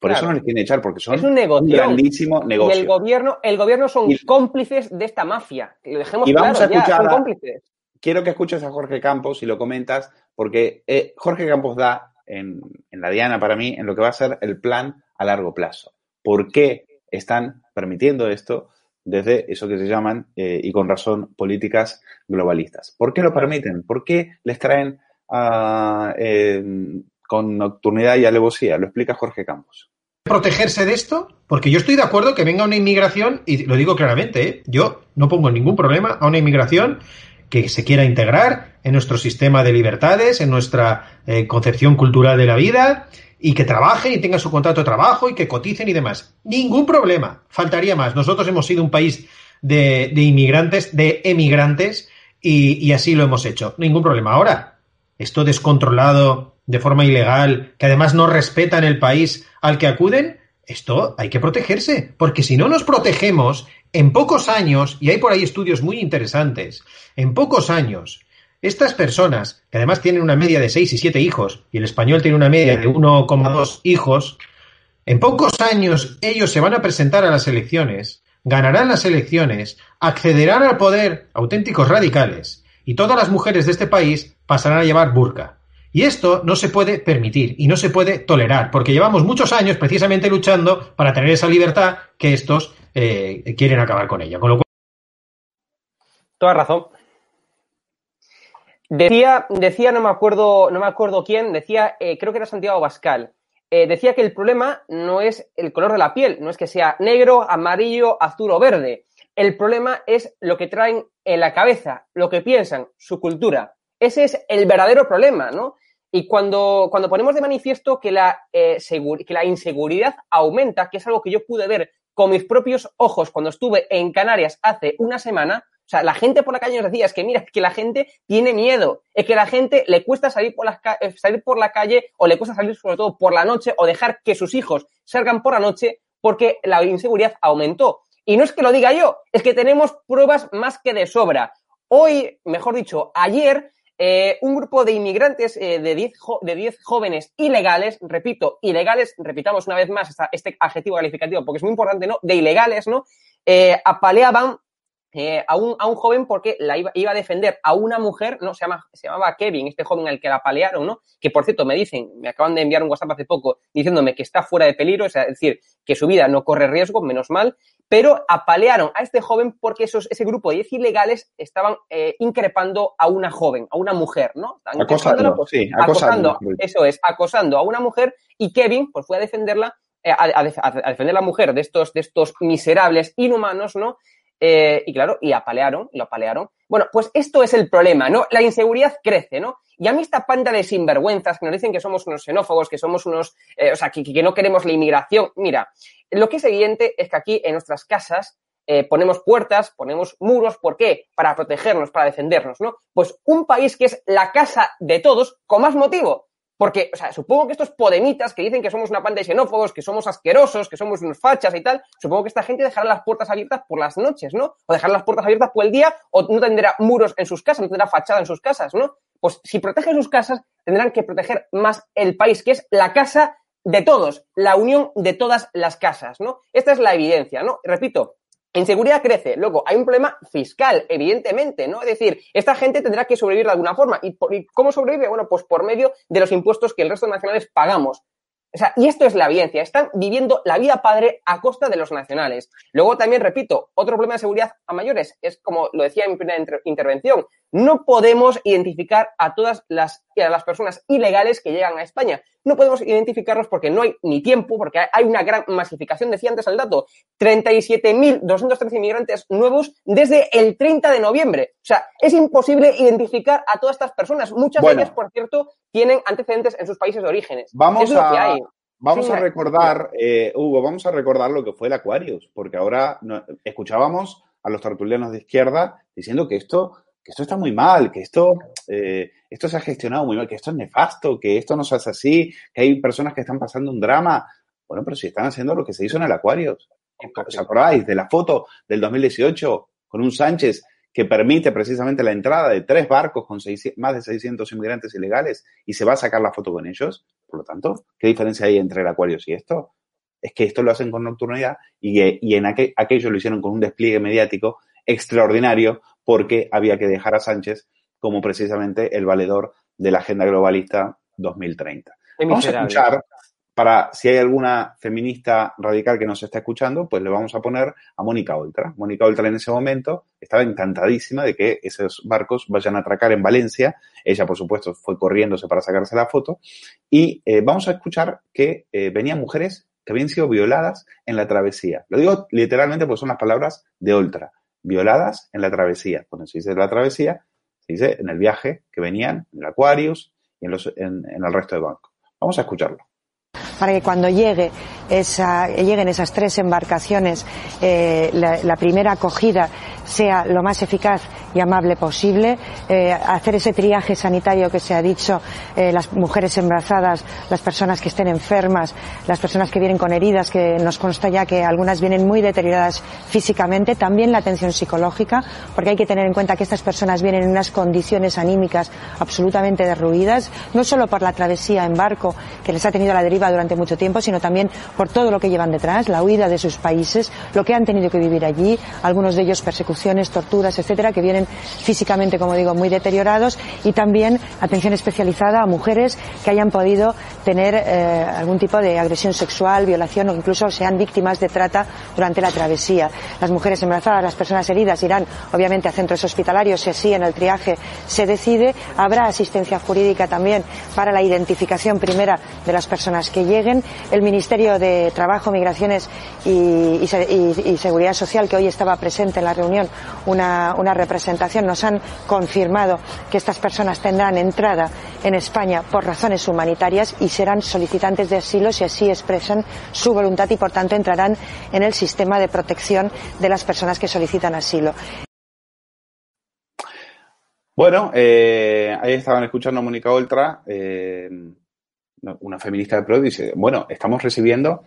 Por eso no les quieren echar, porque son es un, negocio. grandísimo negocio. Y el gobierno, el gobierno son cómplices de esta mafia. Lo dejemos y vamos a escuchar son cómplices. Quiero que escuches a Jorge Campos y lo comentas, porque eh, Jorge Campos da en, la Diana para mí en lo que va a ser el plan a largo plazo. ¿Por qué están permitiendo esto desde eso que se llaman, eh, y con razón, políticas globalistas? ¿Por qué lo permiten? ¿Por qué les traen a con nocturnidad y alevosía. Lo explica Jorge Campos. ¿Protegerse de esto? Porque yo estoy de acuerdo que venga una inmigración, y lo digo claramente, ¿eh? yo no pongo ningún problema a una inmigración que se quiera integrar en nuestro sistema de libertades, en nuestra eh, concepción cultural de la vida, y que trabajen y tengan su contrato de trabajo y que coticen y demás. Ningún problema. Faltaría más. Nosotros hemos sido un país de, inmigrantes, de emigrantes, y, y así lo hemos hecho. Ningún problema. Ahora, esto descontrolado de forma ilegal, que además no respetan el país al que acuden, esto hay que protegerse, porque si no nos protegemos, en pocos años, y hay por ahí estudios muy interesantes, en pocos años, estas personas, que además tienen una media de 6 y 7 hijos, y el español tiene una media de 1,2 hijos, en pocos años ellos se van a presentar a las elecciones, ganarán las elecciones, accederán al poder auténticos radicales, y todas las mujeres de este país pasarán a llevar burka. Y esto no se puede permitir y no se puede tolerar, porque llevamos muchos años precisamente luchando para tener esa libertad que estos eh, quieren acabar con ella. Con lo Toda razón. Decía, decía, no me acuerdo, no me acuerdo quién, decía, eh, creo que era Santiago Bascal, eh, decía que el problema no es el color de la piel, no es que sea negro, amarillo, azul o verde. El problema es lo que traen en la cabeza, lo que piensan, su cultura. Ese es el verdadero problema, ¿no? Y cuando, cuando ponemos de manifiesto que la, eh, que la inseguridad aumenta, que es algo que yo pude ver con mis propios ojos cuando estuve en Canarias hace una semana, o sea, la gente por la calle nos decía, es que mira, que la gente tiene miedo, es que la gente le cuesta salir por, la, eh, salir por la calle o le cuesta salir sobre todo por la noche o dejar que sus hijos salgan por la noche porque la inseguridad aumentó. Y no es que lo diga yo, es que tenemos pruebas más que de sobra. Hoy, mejor dicho, ayer, eh, un grupo de inmigrantes eh, de 10 de jóvenes ilegales, repito, ilegales, repitamos una vez más este adjetivo calificativo porque es muy importante, ¿no? De ilegales, ¿no? apaleaban eh, a, un, a, un, joven porque la iba, iba, a defender a una mujer, ¿no? Se, llama, se llamaba Kevin, este joven al que la palearon, ¿no? Que por cierto me dicen, me acaban de enviar un WhatsApp hace poco diciéndome que está fuera de peligro, es decir, que su vida no corre riesgo, menos mal, pero apalearon a este joven porque esos, ese grupo de 10 ilegales estaban eh, increpando a una joven, a una mujer, ¿no? Acosando, pues, sí, acosando, eso es, acosando a una mujer y Kevin pues fue a defenderla eh, a, a, a, defender a la mujer de estos, de estos miserables inhumanos, ¿no? Eh, y claro, y apalearon, lo apalearon. Bueno, pues esto es el problema, ¿no? La inseguridad crece, ¿no? Y a mí esta panda de sinvergüenzas que nos dicen que somos unos xenófobos, que somos unos, eh, o sea, que, que, no queremos la inmigración. Mira, lo que es evidente es que aquí en nuestras casas eh, ponemos puertas, ponemos muros, ¿por qué? Para protegernos, para defendernos, ¿no? Pues un país que es la casa de todos, con más motivo, porque, o sea, supongo que estos podemitas que dicen que somos una panda de xenófobos, que somos asquerosos, que somos unos fachas y tal, supongo que esta gente dejará las puertas abiertas por las noches, ¿no? O dejará las puertas abiertas por el día, o no tendrá muros en sus casas, no tendrá fachada en sus casas, ¿no? Pues si protegen sus casas, tendrán que proteger más el país, que es la casa de todos, la unión de todas las casas, ¿no? Esta es la evidencia, ¿no? Repito, Inseguridad crece. Luego, hay un problema fiscal, evidentemente, ¿no? Es decir, esta gente tendrá que sobrevivir de alguna forma. ¿Y, cómo sobrevive? Bueno, pues por medio de los impuestos que el resto de nacionales pagamos. O sea, y esto es la evidencia. Están viviendo la vida padre a costa de los nacionales. Luego también, repito, otro problema de seguridad a mayores es, como lo decía en mi primera intervención, no podemos identificar a todas las, a las personas ilegales que llegan a España. No podemos identificarlos porque no hay ni tiempo, porque hay una gran masificación. Decía antes el dato, 37.213 inmigrantes nuevos desde el 30 de noviembre. O sea, es imposible identificar a todas estas personas. Muchas de ellas, por cierto, tienen antecedentes en sus países de orígenes. Vamos a... Vamos a recordar, eh, Hugo, vamos a recordar lo que fue el Aquarius, porque ahora escuchábamos a los tertulianos de izquierda diciendo que esto que esto está muy mal, que esto, eh, esto se ha gestionado muy mal, que esto es nefasto, que esto no se hace así, que hay personas que están pasando un drama. Bueno, pero si están haciendo lo que se hizo en el Acuario. ¿Os acordáis de la foto del 2018 con un Sánchez que permite precisamente la entrada de tres barcos con más de 600 inmigrantes ilegales y se va a sacar la foto con ellos? Por lo tanto, ¿qué diferencia hay entre el Acuario y esto? Es que esto lo hacen con nocturnidad y, y en aquello lo hicieron con un despliegue mediático extraordinario porque había que dejar a Sánchez como precisamente el valedor de la Agenda Globalista 2030. Vamos a escuchar, para si hay alguna feminista radical que nos está escuchando, pues le vamos a poner a Mónica Oltra. Mónica Oltra en ese momento estaba encantadísima de que esos barcos vayan a atracar en Valencia. Ella, por supuesto, fue corriéndose para sacarse la foto. Y eh, vamos a escuchar que eh, venían mujeres que habían sido violadas en la travesía. Lo digo literalmente porque son las palabras de Oltra violadas en la travesía. Cuando se dice la travesía, se dice en el viaje que venían, en el Aquarius y en, los, en, el resto de bancos. Vamos a escucharlo para que cuando llegue esa, lleguen esas tres embarcaciones, eh, la, primera acogida sea lo más eficaz y amable posible, eh, hacer ese triaje sanitario que se ha dicho, eh, las mujeres embarazadas, las personas que estén enfermas, las personas que vienen con heridas, que nos consta ya que algunas vienen muy deterioradas físicamente, también la atención psicológica, porque hay que tener en cuenta que estas personas vienen en unas condiciones anímicas absolutamente derruidas, no solo por la travesía en barco, que les ha tenido a la deriva durante mucho tiempo, sino también por todo lo que llevan detrás, la huida de sus países, lo que han tenido que vivir allí, algunos de ellos torturas, etcétera, que vienen físicamente, como digo, muy deteriorados y también atención especializada a mujeres que hayan podido tener eh, algún tipo de agresión sexual, violación o incluso sean víctimas de trata durante la travesía. Las mujeres embarazadas, las personas heridas irán obviamente a centros hospitalarios si así en el triaje se decide. Habrá asistencia jurídica también para la identificación primera de las personas que lleguen. El Ministerio de Trabajo, Migraciones y, Seguridad Social, que hoy estaba presente en la reunión, una, una representación, nos han confirmado que estas personas tendrán entrada en España por razones humanitarias y serán solicitantes de asilo si así expresan su voluntad y por tanto entrarán en el sistema de protección de las personas que solicitan asilo. Bueno, eh, ahí estaban escuchando a Mónica Oltra, eh, una feminista de PRO, dice, bueno, estamos recibiendo,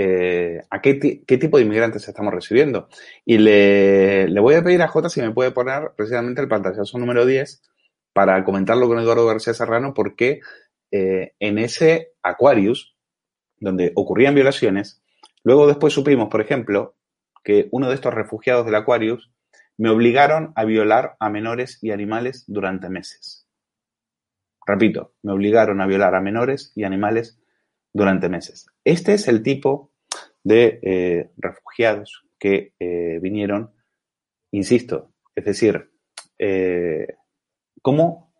eh, ¿a qué, tipo de inmigrantes estamos recibiendo? Y le, voy a pedir a Jota si me puede poner precisamente el pantallazo número 10 para comentarlo con Eduardo García Serrano, porque en ese Aquarius, donde ocurrían violaciones, luego después supimos, por ejemplo, que uno de estos refugiados del Aquarius me obligaron a violar a menores y animales durante meses. Repito, me obligaron a violar a menores y animales durante meses. Este es el tipo de eh, refugiados que eh, vinieron, insisto, es decir, eh, ¿cómo,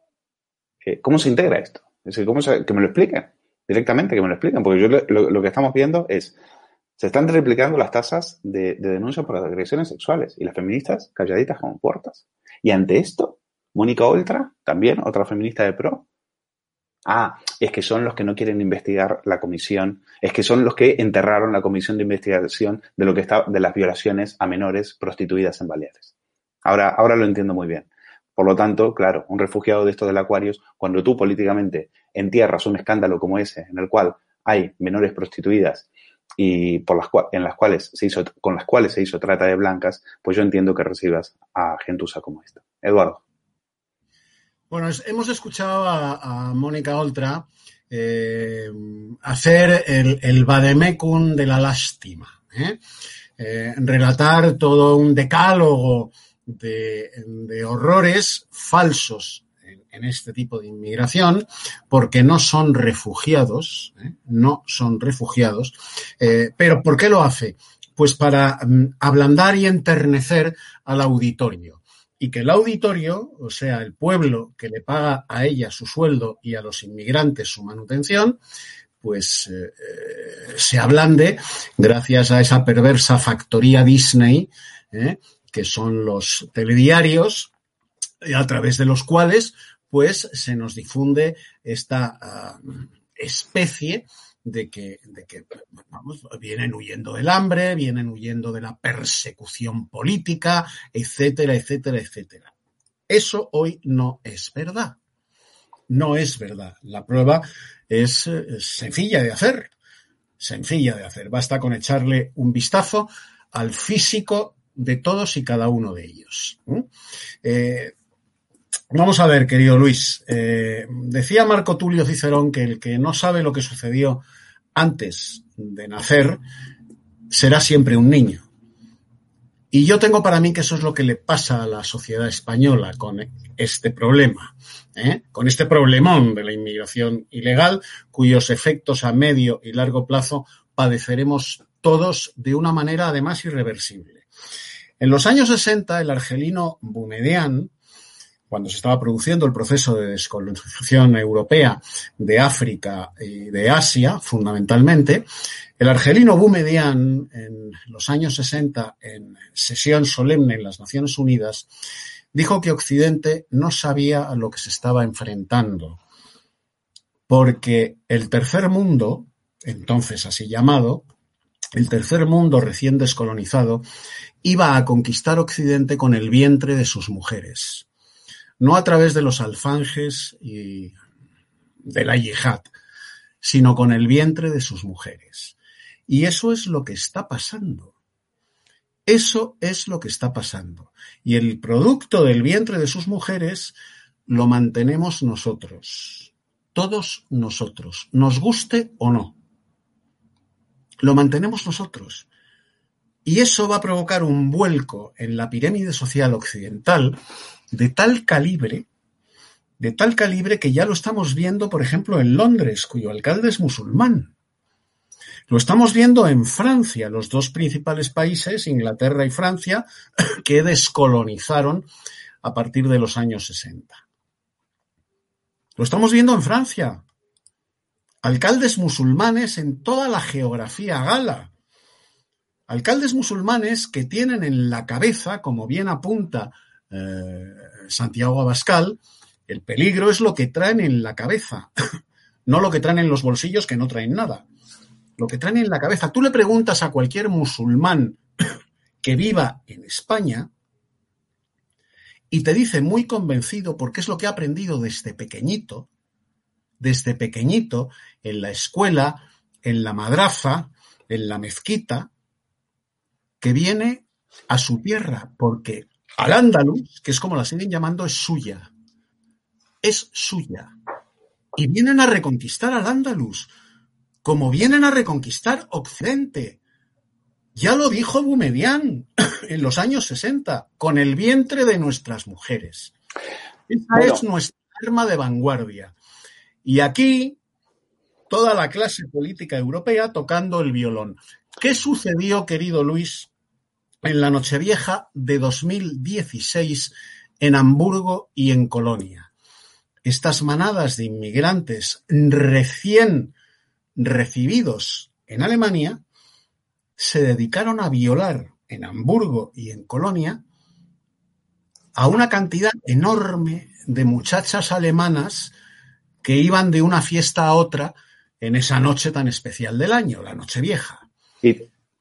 ¿cómo se integra esto? Es decir, ¿cómo que me lo expliquen directamente, que me lo expliquen, porque yo lo que estamos viendo es se están triplicando las tasas de, denuncia por agresiones sexuales y las feministas calladitas como puertas. Y ante esto, Mónica Oltra, también otra feminista de pro, ah, es que son los que no quieren investigar la comisión, es que son los que enterraron la comisión de investigación de lo que está, de las violaciones a menores prostituidas en Baleares. Ahora, ahora lo entiendo muy bien. Por lo tanto, claro, un refugiado de estos del Aquarius, cuando tú políticamente entierras un escándalo como ese, en el cual hay menores prostituidas y por las en las cuales se hizo, con las cuales se hizo trata de blancas, pues yo entiendo que recibas a gentuza como esta. Eduardo. Bueno, hemos escuchado a, Mónica Oltra eh, hacer el, el vademecum de la lástima, ¿eh? Eh, relatar todo un decálogo de, horrores falsos en este tipo de inmigración porque no son refugiados, no son refugiados. Pero ¿por qué lo hace? Pues para mm, ablandar y enternecer al auditorio y que el auditorio, o sea, el pueblo que le paga a ella su sueldo y a los inmigrantes su manutención, pues eh, se ablande gracias a esa perversa factoría Disney, que son los telediarios, a través de los cuales pues se nos difunde esta ah, especie de que, de que vamos, vienen huyendo del hambre, vienen huyendo de la persecución política, etcétera, etcétera, etcétera. Eso hoy no es verdad. No es verdad. La prueba es, eh, sencilla de hacer. Sencilla de hacer. Basta con echarle un vistazo al físico de todos y cada uno de ellos. Eh, Vamos a ver, querido Luis. Eh, decía Marco Tulio Cicerón que el que no sabe lo que sucedió antes de nacer será siempre un niño. Y yo tengo para mí que eso es lo que le pasa a la sociedad española con este problema, ¿eh? con este problemón de la inmigración ilegal, cuyos efectos a medio y largo plazo padeceremos todos de una manera además irreversible. En los años 60, el argelino Boumedian, cuando se estaba produciendo el proceso de descolonización europea de África y de Asia, fundamentalmente, el argelino Boumedian, en los años 60, en sesión solemne en las Naciones Unidas, dijo que Occidente no sabía a lo que se estaba enfrentando, porque el tercer mundo, entonces así llamado, el tercer mundo recién descolonizado, iba a conquistar Occidente con el vientre de sus mujeres no a través de los alfanjes y de la yihad, sino con el vientre de sus mujeres. Y eso es lo que está pasando. Eso es lo que está pasando. Y el producto del vientre de sus mujeres lo mantenemos nosotros. Todos nosotros. Nos guste o no. Lo mantenemos nosotros. Y eso va a provocar un vuelco en la pirámide social occidental de tal calibre, de tal calibre que ya lo estamos viendo, por ejemplo, en Londres, cuyo alcalde es musulmán. Lo estamos viendo en Francia, los dos principales países, Inglaterra y Francia, [clears throat] que descolonizaron a partir de los años 60. Lo estamos viendo en Francia. Alcaldes musulmanes en toda la geografía gala. Alcaldes musulmanes que tienen en la cabeza, como bien apunta eh, Santiago Abascal, el peligro es lo que traen en la cabeza, [laughs] no lo que traen en los bolsillos que no traen nada lo que traen en la cabeza. Tú le preguntas a cualquier musulmán [clears throat] que viva en España y te dice muy convencido, porque es lo que ha aprendido desde pequeñito, desde pequeñito, en la escuela, en la madraza, en la mezquita, que viene a su tierra, porque al andaluz, que es como la siguen llamando, es suya. Es suya. Y vienen a reconquistar al andaluz como vienen a reconquistar Occidente. Ya lo dijo Boumedian [coughs] en los años 60, con el vientre de nuestras mujeres. Esa es nuestra arma de vanguardia. Y aquí, toda la clase política europea tocando el violón. ¿Qué sucedió, querido Luis, en la Nochevieja de 2016 en Hamburgo y en Colonia? Estas manadas de inmigrantes recién recibidos en Alemania se dedicaron a violar en Hamburgo y en Colonia a una cantidad enorme de muchachas alemanas que iban de una fiesta a otra en esa noche tan especial del año, la noche vieja.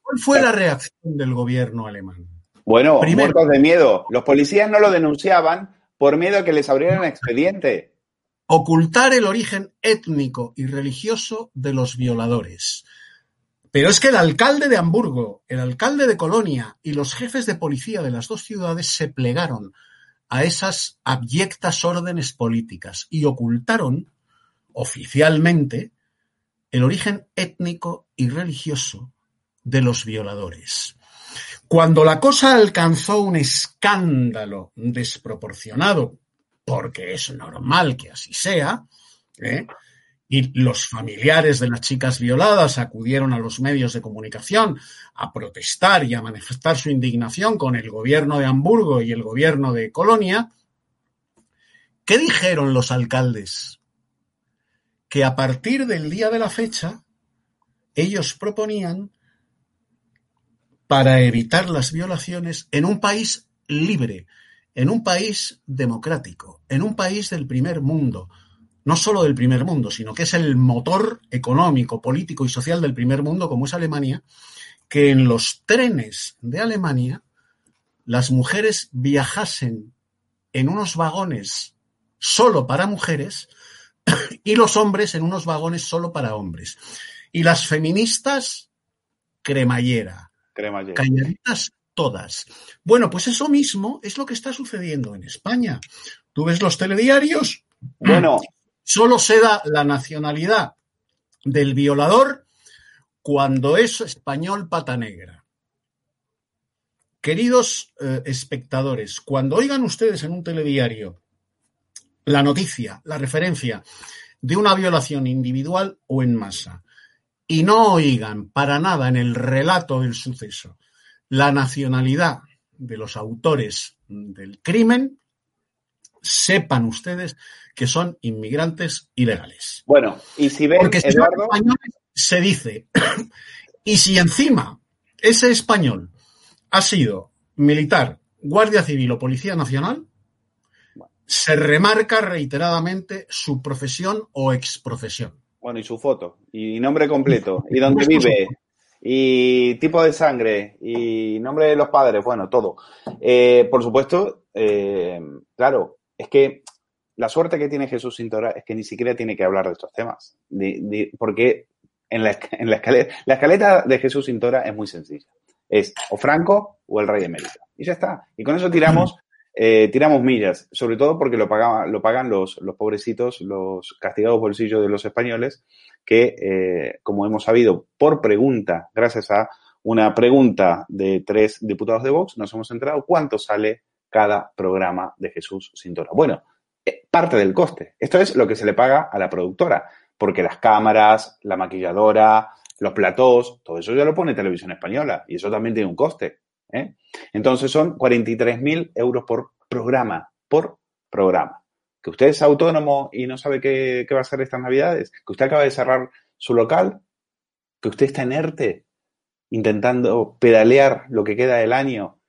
¿Cuál fue la reacción del gobierno alemán? Bueno, muertos de miedo. Los policías no lo denunciaban por miedo a que les abrieran expediente ocultar el origen étnico y religioso de los violadores. Pero es que el alcalde de Hamburgo, el alcalde de Colonia y los jefes de policía de las dos ciudades se plegaron a esas abyectas órdenes políticas y ocultaron oficialmente el origen étnico y religioso de los violadores. Cuando la cosa alcanzó un escándalo desproporcionado porque es normal que así sea, ¿eh? y los familiares de las chicas violadas acudieron a los medios de comunicación a protestar y a manifestar su indignación con el gobierno de Hamburgo y el gobierno de Colonia, ¿qué dijeron los alcaldes? Que a partir del día de la fecha, ellos proponían para evitar las violaciones en un país libre, en un país democrático, en un país del primer mundo, no solo del primer mundo, sino que es el motor económico, político y social del primer mundo, como es Alemania, que en los trenes de Alemania las mujeres viajasen en unos vagones solo para mujeres y los hombres en unos vagones solo para hombres. Y las feministas, cremallera. Cremallera. Calladitas todas. Bueno, pues eso mismo es lo que está sucediendo en España. Tú ves los telediarios. Bueno. [clears throat] Solo se da la nacionalidad del violador cuando es español pata negra. Queridos eh, espectadores, cuando oigan ustedes en un telediario la noticia, la referencia de una violación individual o en masa, y no oigan para nada en el relato del suceso la nacionalidad de los autores del crimen, sepan ustedes que son inmigrantes ilegales. Bueno, y si ven, Porque si Eduardo... se dice, y si encima ese español ha sido militar, guardia civil o policía nacional, se remarca reiteradamente su profesión o exprofesión. Bueno, y su foto, y nombre completo, y dónde vive, y tipo de sangre y nombre de los padres, bueno, todo. Eh, por supuesto, eh, claro, es que la suerte que tiene Jesús Cintora es que ni siquiera tiene que hablar de estos temas, porque en la, [laughs] en la, escaleta, la escaleta de Jesús Cintora es muy sencilla. Es o Franco o el rey emérito. Y ya está. Y con eso tiramos eh, tiramos millas, sobre todo porque lo, pagaban, lo pagan los, los pobrecitos, los castigados bolsillos de los españoles, que, eh, como hemos sabido por pregunta, gracias a una pregunta de tres diputados de Vox, nos hemos enterado cuánto sale cada programa de Jesús Cintora. Bueno, eh, parte del coste. Esto es lo que se le paga a la productora, porque las cámaras, la maquilladora, los platós, todo eso ya lo pone Televisión Española y eso también tiene un coste. ¿Eh? Entonces son 43.000 euros por programa, por programa. Que usted es autónomo y no sabe qué, qué va a hacer estas navidades, que usted acaba de cerrar su local, que usted está inerte intentando pedalear lo que queda del año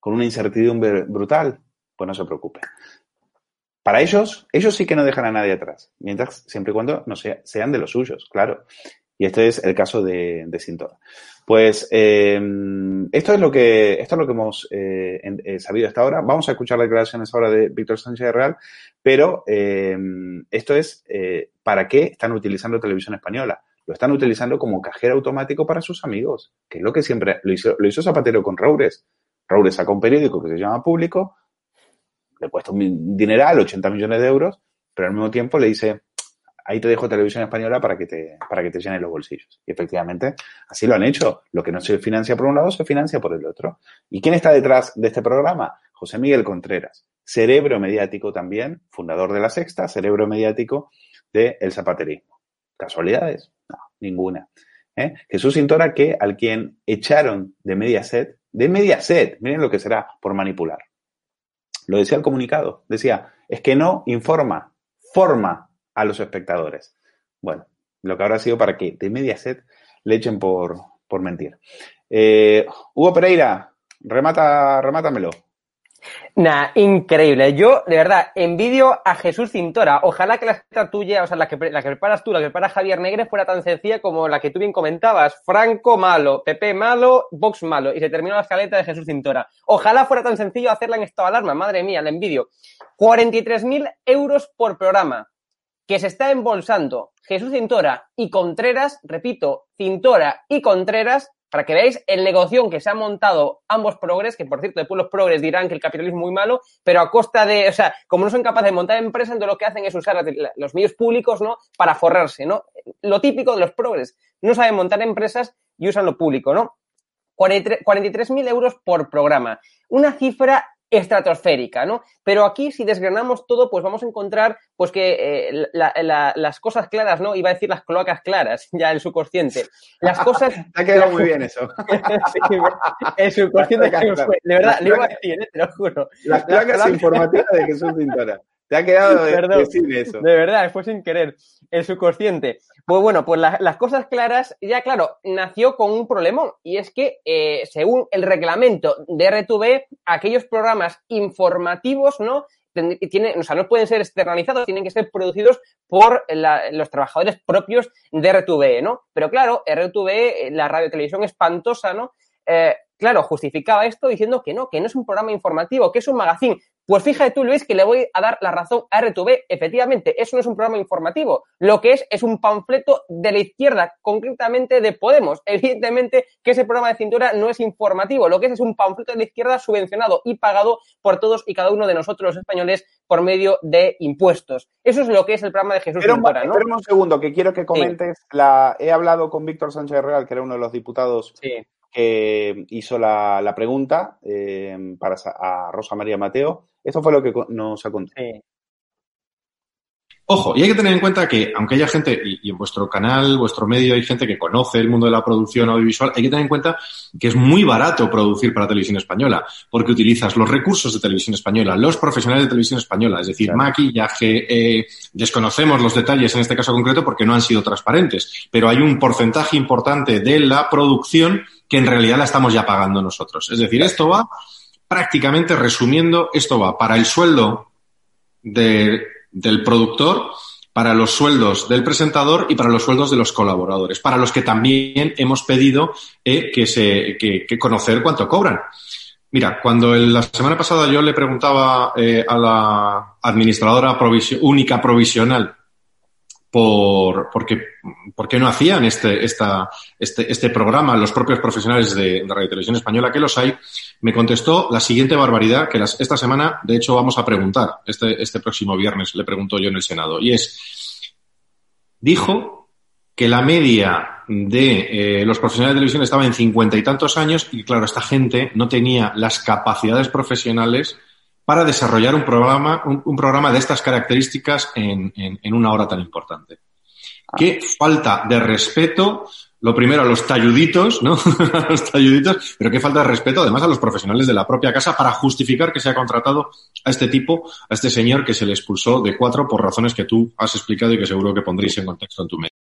con una incertidumbre brutal, pues no se preocupe. Para ellos, ellos sí que no dejan a nadie atrás, mientras siempre y cuando no sean de los suyos, claro. Y este es el caso de, de. Pues eh, esto es lo que esto es lo que hemos eh, eh, sabido hasta ahora. Vamos a escuchar las declaraciones ahora de Víctor Sánchez Real, pero esto es para qué están utilizando televisión española. Lo están utilizando como cajero automático para sus amigos, que es lo que siempre lo hizo, lo hizo Zapatero con Roures. Roures saca un periódico que se llama Público, le cuesta un dineral, 80 millones de euros, pero al mismo tiempo le dice, ahí te dejo televisión española para que te, para que te los bolsillos. Y efectivamente, así lo han hecho. Lo que no se financia por un lado, se financia por el otro. ¿Y quién está detrás de este programa? José Miguel Contreras, cerebro mediático también, fundador de La Sexta, cerebro mediático de El Zapaterismo. ¿Casualidades? No, ninguna. ¿Eh? Jesús Sintora, que al quien echaron de Mediaset, de Mediaset, miren lo que será, por manipular. Lo decía el comunicado, decía, es que no informa, forma a los espectadores. Bueno, lo que habrá sido para que de Mediaset le echen por, por mentir. Eh, Hugo Pereira, remata, remátamelo. Nah, increíble. Yo, de verdad, envidio a Jesús Cintora. Ojalá que la escrita tuya, o sea, la que, la que preparas tú, la que prepara Javier Negre, fuera tan sencilla como la que tú bien comentabas. Franco malo, Pepe malo, Vox malo. Y se terminó la escaleta de Jesús Cintora. Ojalá fuera tan sencillo hacerla en estado de alarma. Madre mía, la envidio. 43.000 euros por programa que se está embolsando Jesús Cintora y Contreras, repito, Cintora y Contreras, para que veáis el negocio que se han montado ambos progres, que por cierto, después los progres dirán que el capitalismo es muy malo, pero a costa de, o sea, como no son capaces de montar empresas, entonces lo que hacen es usar los medios públicos, ¿no? Para forrarse, ¿no? Lo típico de los progres, no saben montar empresas y usan lo público, ¿no? 43.000 euros por programa. Una cifra estratosférica, ¿no? Pero aquí, si desgranamos todo, pues vamos a encontrar, pues que eh, las cosas claras, ¿no? Iba a decir las cloacas claras, ya el subconsciente. Las cosas... Te [laughs] ha quedado muy bien eso. [laughs] el subconsciente, de verdad, le iba a decir, ¿eh? te lo juro. Las cloacas informativas de Jesús Pintora. Te ha quedado de, Perdón, eso. De verdad, fue sin querer. El subconsciente. Pues bueno, pues las cosas claras, ya claro, nació con un problema y es que, eh, según el reglamento de RTV, aquellos programas informativos, ¿no? Tienen, o sea, no pueden ser externalizados, tienen que ser producidos por los trabajadores propios de RTV, ¿no? Pero claro, RTV, la radio televisión espantosa, ¿no? Eh, claro, justificaba esto diciendo que no, que no es un programa informativo, que es un magazine. Pues fíjate tú, Luis, que le voy a dar la razón a RTV. Efectivamente, eso no es un programa informativo. Lo que es es un panfleto de la izquierda, concretamente de Podemos. [laughs] Evidentemente que ese programa de cintura no es informativo. Lo que es es un panfleto de la izquierda subvencionado y pagado por todos y cada uno de nosotros los españoles por medio de impuestos. Eso es lo que es el programa de Jesús Pero, ¿no? un segundo, que quiero que comentes. La... He hablado con Víctor Sánchez Real, que era uno de los diputados sí que hizo la, la pregunta eh, para a Rosa María Mateo. Esto fue lo que nos ha contado. Ojo, y hay que tener en cuenta que, aunque haya gente, y, en vuestro canal, vuestro medio, hay gente que conoce el mundo de la producción audiovisual, hay que tener en cuenta que es muy barato producir para televisión española, porque utilizas los recursos de televisión española, los profesionales de televisión española, es decir, maquillaje, eh, desconocemos los detalles en este caso concreto porque no han sido transparentes, pero hay un porcentaje importante de la producción que en realidad la estamos ya pagando nosotros. Es decir, esto va, prácticamente resumiendo, esto va para el sueldo del productor, para los sueldos del presentador y para los sueldos de los colaboradores, para los que también hemos pedido eh, que, se, que, conocer cuánto cobran. Mira, cuando la semana pasada yo le preguntaba eh, a la administradora única provisional por, porque, por qué no hacían este, esta, este, este programa los propios profesionales de, de Radio Televisión Española, que los hay, me contestó la siguiente barbaridad que las, esta semana, de hecho, vamos a preguntar, este, este próximo viernes le pregunto yo en el Senado, y es, dijo que la media de eh, los profesionales de televisión estaba en cincuenta y tantos años y claro, esta gente no tenía las capacidades profesionales para desarrollar un programa, un, programa de estas características en, en, una hora tan importante. Ah. Qué falta de respeto, lo primero a los talluditos, ¿no? [laughs] a los talluditos, pero qué falta de respeto además a los profesionales de la propia casa para justificar que se ha contratado a este tipo, a este señor que se le expulsó de cuatro por razones que tú has explicado y que seguro que pondréis en contexto en tu medio.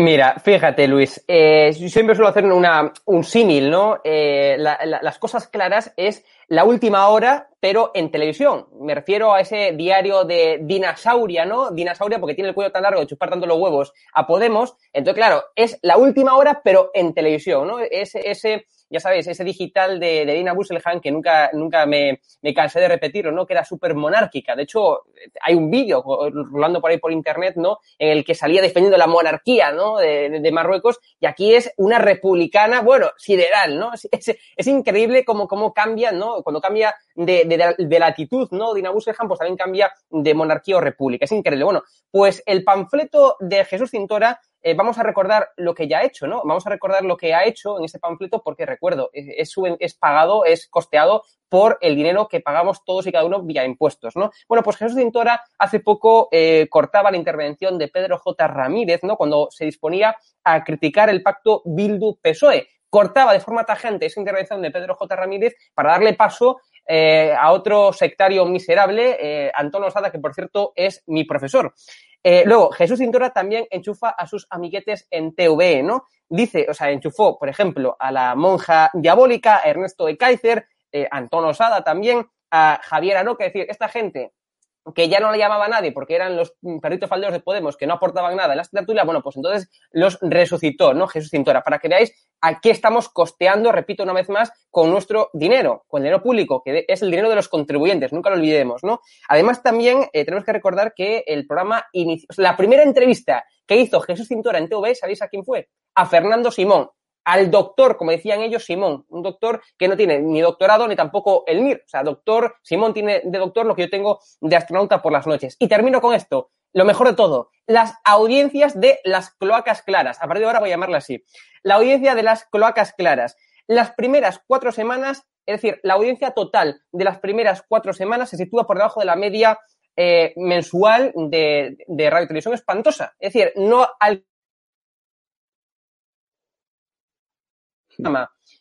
Mira, fíjate, Luis, eh, siempre suelo hacer una, un símil, ¿no? Eh, las cosas claras es la última hora, pero en televisión. Me refiero a ese diario de Dinasauria, ¿no? Dinasauria porque tiene el cuello tan largo de chupar tanto los huevos a Podemos. Entonces, claro, es la última hora, pero en televisión, ¿no? Ese, ese ya sabéis, ese digital de, de Dina Busselhan que nunca, nunca me, me cansé de repetirlo, ¿no? Que era súper monárquica. De hecho, hay un vídeo rolando por ahí por internet, ¿no? En el que salía defendiendo la monarquía, ¿no? De, de Marruecos y aquí es una republicana, bueno, sideral, ¿no? Es, es, increíble cómo, cómo cambia, ¿no? Cuando cambia de, de, de latitud, ¿no? Dina Busselhan, pues también cambia de monarquía o república. Es increíble. Bueno, pues el panfleto de Jesús Cintora eh, vamos a recordar lo que ya ha hecho, ¿no? Vamos a recordar lo que ha hecho en ese panfleto porque, recuerdo, es, es, pagado, es costeado por el dinero que pagamos todos y cada uno vía impuestos, ¿no? Bueno, pues Jesús Cintora hace poco eh, cortaba la intervención de Pedro J. Ramírez, ¿no? Cuando se disponía a criticar el pacto Bildu-PSOE. Cortaba de forma tajante esa intervención de Pedro J. Ramírez para darle paso eh, a otro sectario miserable, Antonio Osada, que por cierto es mi profesor. Eh, luego, Jesús Cintura también enchufa a sus amiguetes en TVE, ¿no? Dice, o sea, enchufó, por ejemplo, a la monja diabólica, Ernesto de Kaiser, eh, Antón Osada también, a Javier Aroca, es decir, esta gente que ya no le llamaba a nadie porque eran los perritos falderos de Podemos que no aportaban nada en la tertulia, bueno, pues entonces los resucitó, ¿no? Jesús Cintora, para que veáis a qué estamos costeando, repito una vez más, con nuestro dinero, con el dinero público, que es el dinero de los contribuyentes, nunca lo olvidemos, ¿no? Además, también eh, tenemos que recordar que el programa inició, la primera entrevista que hizo Jesús Cintora en TV, ¿sabéis a quién fue? A Fernando Simón, al doctor, como decían ellos, Simón, un doctor que no tiene ni doctorado ni tampoco el NIR. O sea, doctor, Simón tiene de doctor lo que yo tengo de astronauta por las noches. Y termino con esto, lo mejor de todo, las audiencias de las cloacas claras. A partir de ahora voy a llamarla así. La audiencia de las cloacas claras. Las primeras cuatro semanas, es decir, la audiencia total de las primeras cuatro semanas se sitúa por debajo de la media eh, mensual de, de radio televisión espantosa. Es decir, no al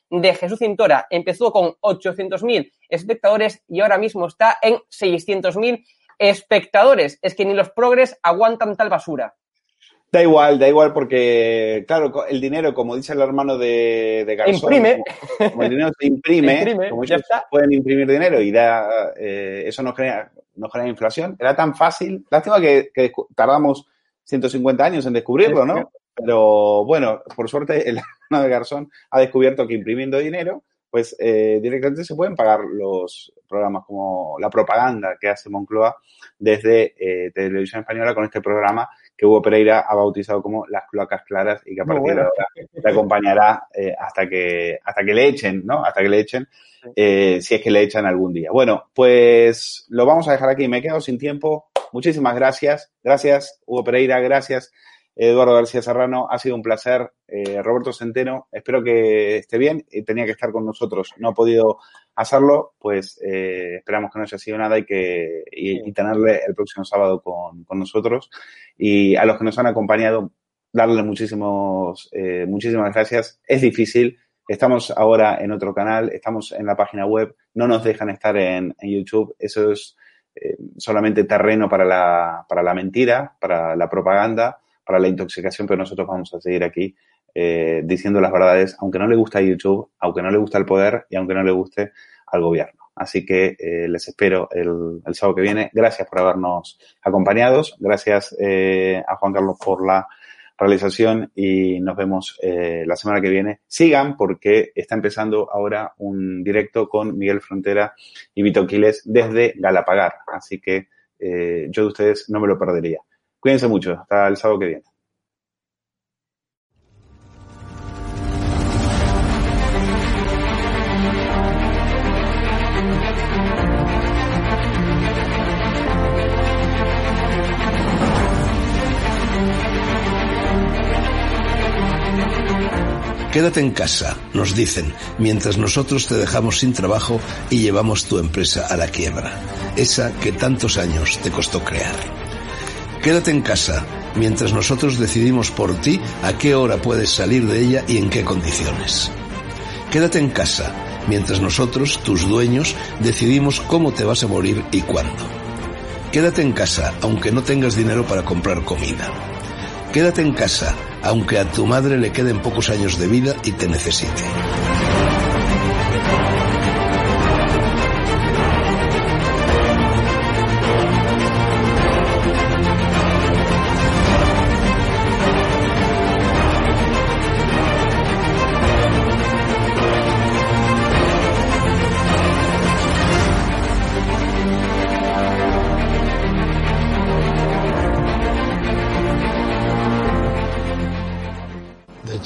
de Jesús Cintora empezó con 800.000 espectadores y ahora mismo está en 600.000 espectadores. Es que ni los progres aguantan tal basura. Da igual, da igual porque, claro, el dinero, como dice el hermano de, de Garzón, imprime. Como, el dinero se imprime, [laughs] como ellos pueden imprimir dinero y da, eh, eso no genera, no genera inflación. Era tan fácil. Lástima que, que tardamos 150 años en descubrirlo, ¿no? Pero bueno, por suerte el [laughs] hermano de Garzón ha descubierto que imprimiendo dinero, pues eh, directamente se pueden pagar los programas como la propaganda que hace Moncloa desde eh, Televisión Española con este programa que Hugo Pereira ha bautizado como las cloacas claras y que a partir de ahora te acompañará eh, hasta que hasta que le echen, ¿no? Hasta que le echen, eh, si es que le echan algún día. Bueno, pues lo vamos a dejar aquí. Me he quedado sin tiempo. Muchísimas gracias. Gracias, Hugo Pereira. Gracias, Eduardo García Serrano, ha sido un placer. Eh, Roberto Centeno, espero que esté bien. y Tenía que estar con nosotros, no ha podido hacerlo, pues eh, esperamos que no haya sido nada y que y, tenerle el próximo sábado con, con, nosotros. Y a los que nos han acompañado, darle muchísimos, eh, muchísimas gracias. Es difícil. Estamos ahora en otro canal, estamos en la página web, no nos dejan estar en, en YouTube. Eso es eh, solamente terreno para la, para la mentira, para la propaganda para la intoxicación, pero nosotros vamos a seguir aquí eh, diciendo las verdades, aunque no le gusta YouTube, aunque no le gusta el poder y aunque no le guste al gobierno. Así que eh, les espero el, sábado que viene. Gracias por habernos acompañado. Gracias eh, a Juan Carlos por la realización y nos vemos la semana que viene. Sigan porque está empezando ahora un directo con Miguel Frontera y Vito Quiles desde Galapagar. Así que yo de ustedes no me lo perdería. Cuídense mucho. Hasta el sábado que viene. Quédate en casa, nos dicen, mientras nosotros te dejamos sin trabajo y llevamos tu empresa a la quiebra, esa que tantos años te costó crear. Quédate en casa, mientras nosotros decidimos por ti a qué hora puedes salir de ella y en qué condiciones. Quédate en casa, mientras nosotros, tus dueños, decidimos cómo te vas a morir y cuándo. Quédate en casa, aunque no tengas dinero para comprar comida. Quédate en casa, aunque a tu madre le queden pocos años de vida y te necesite.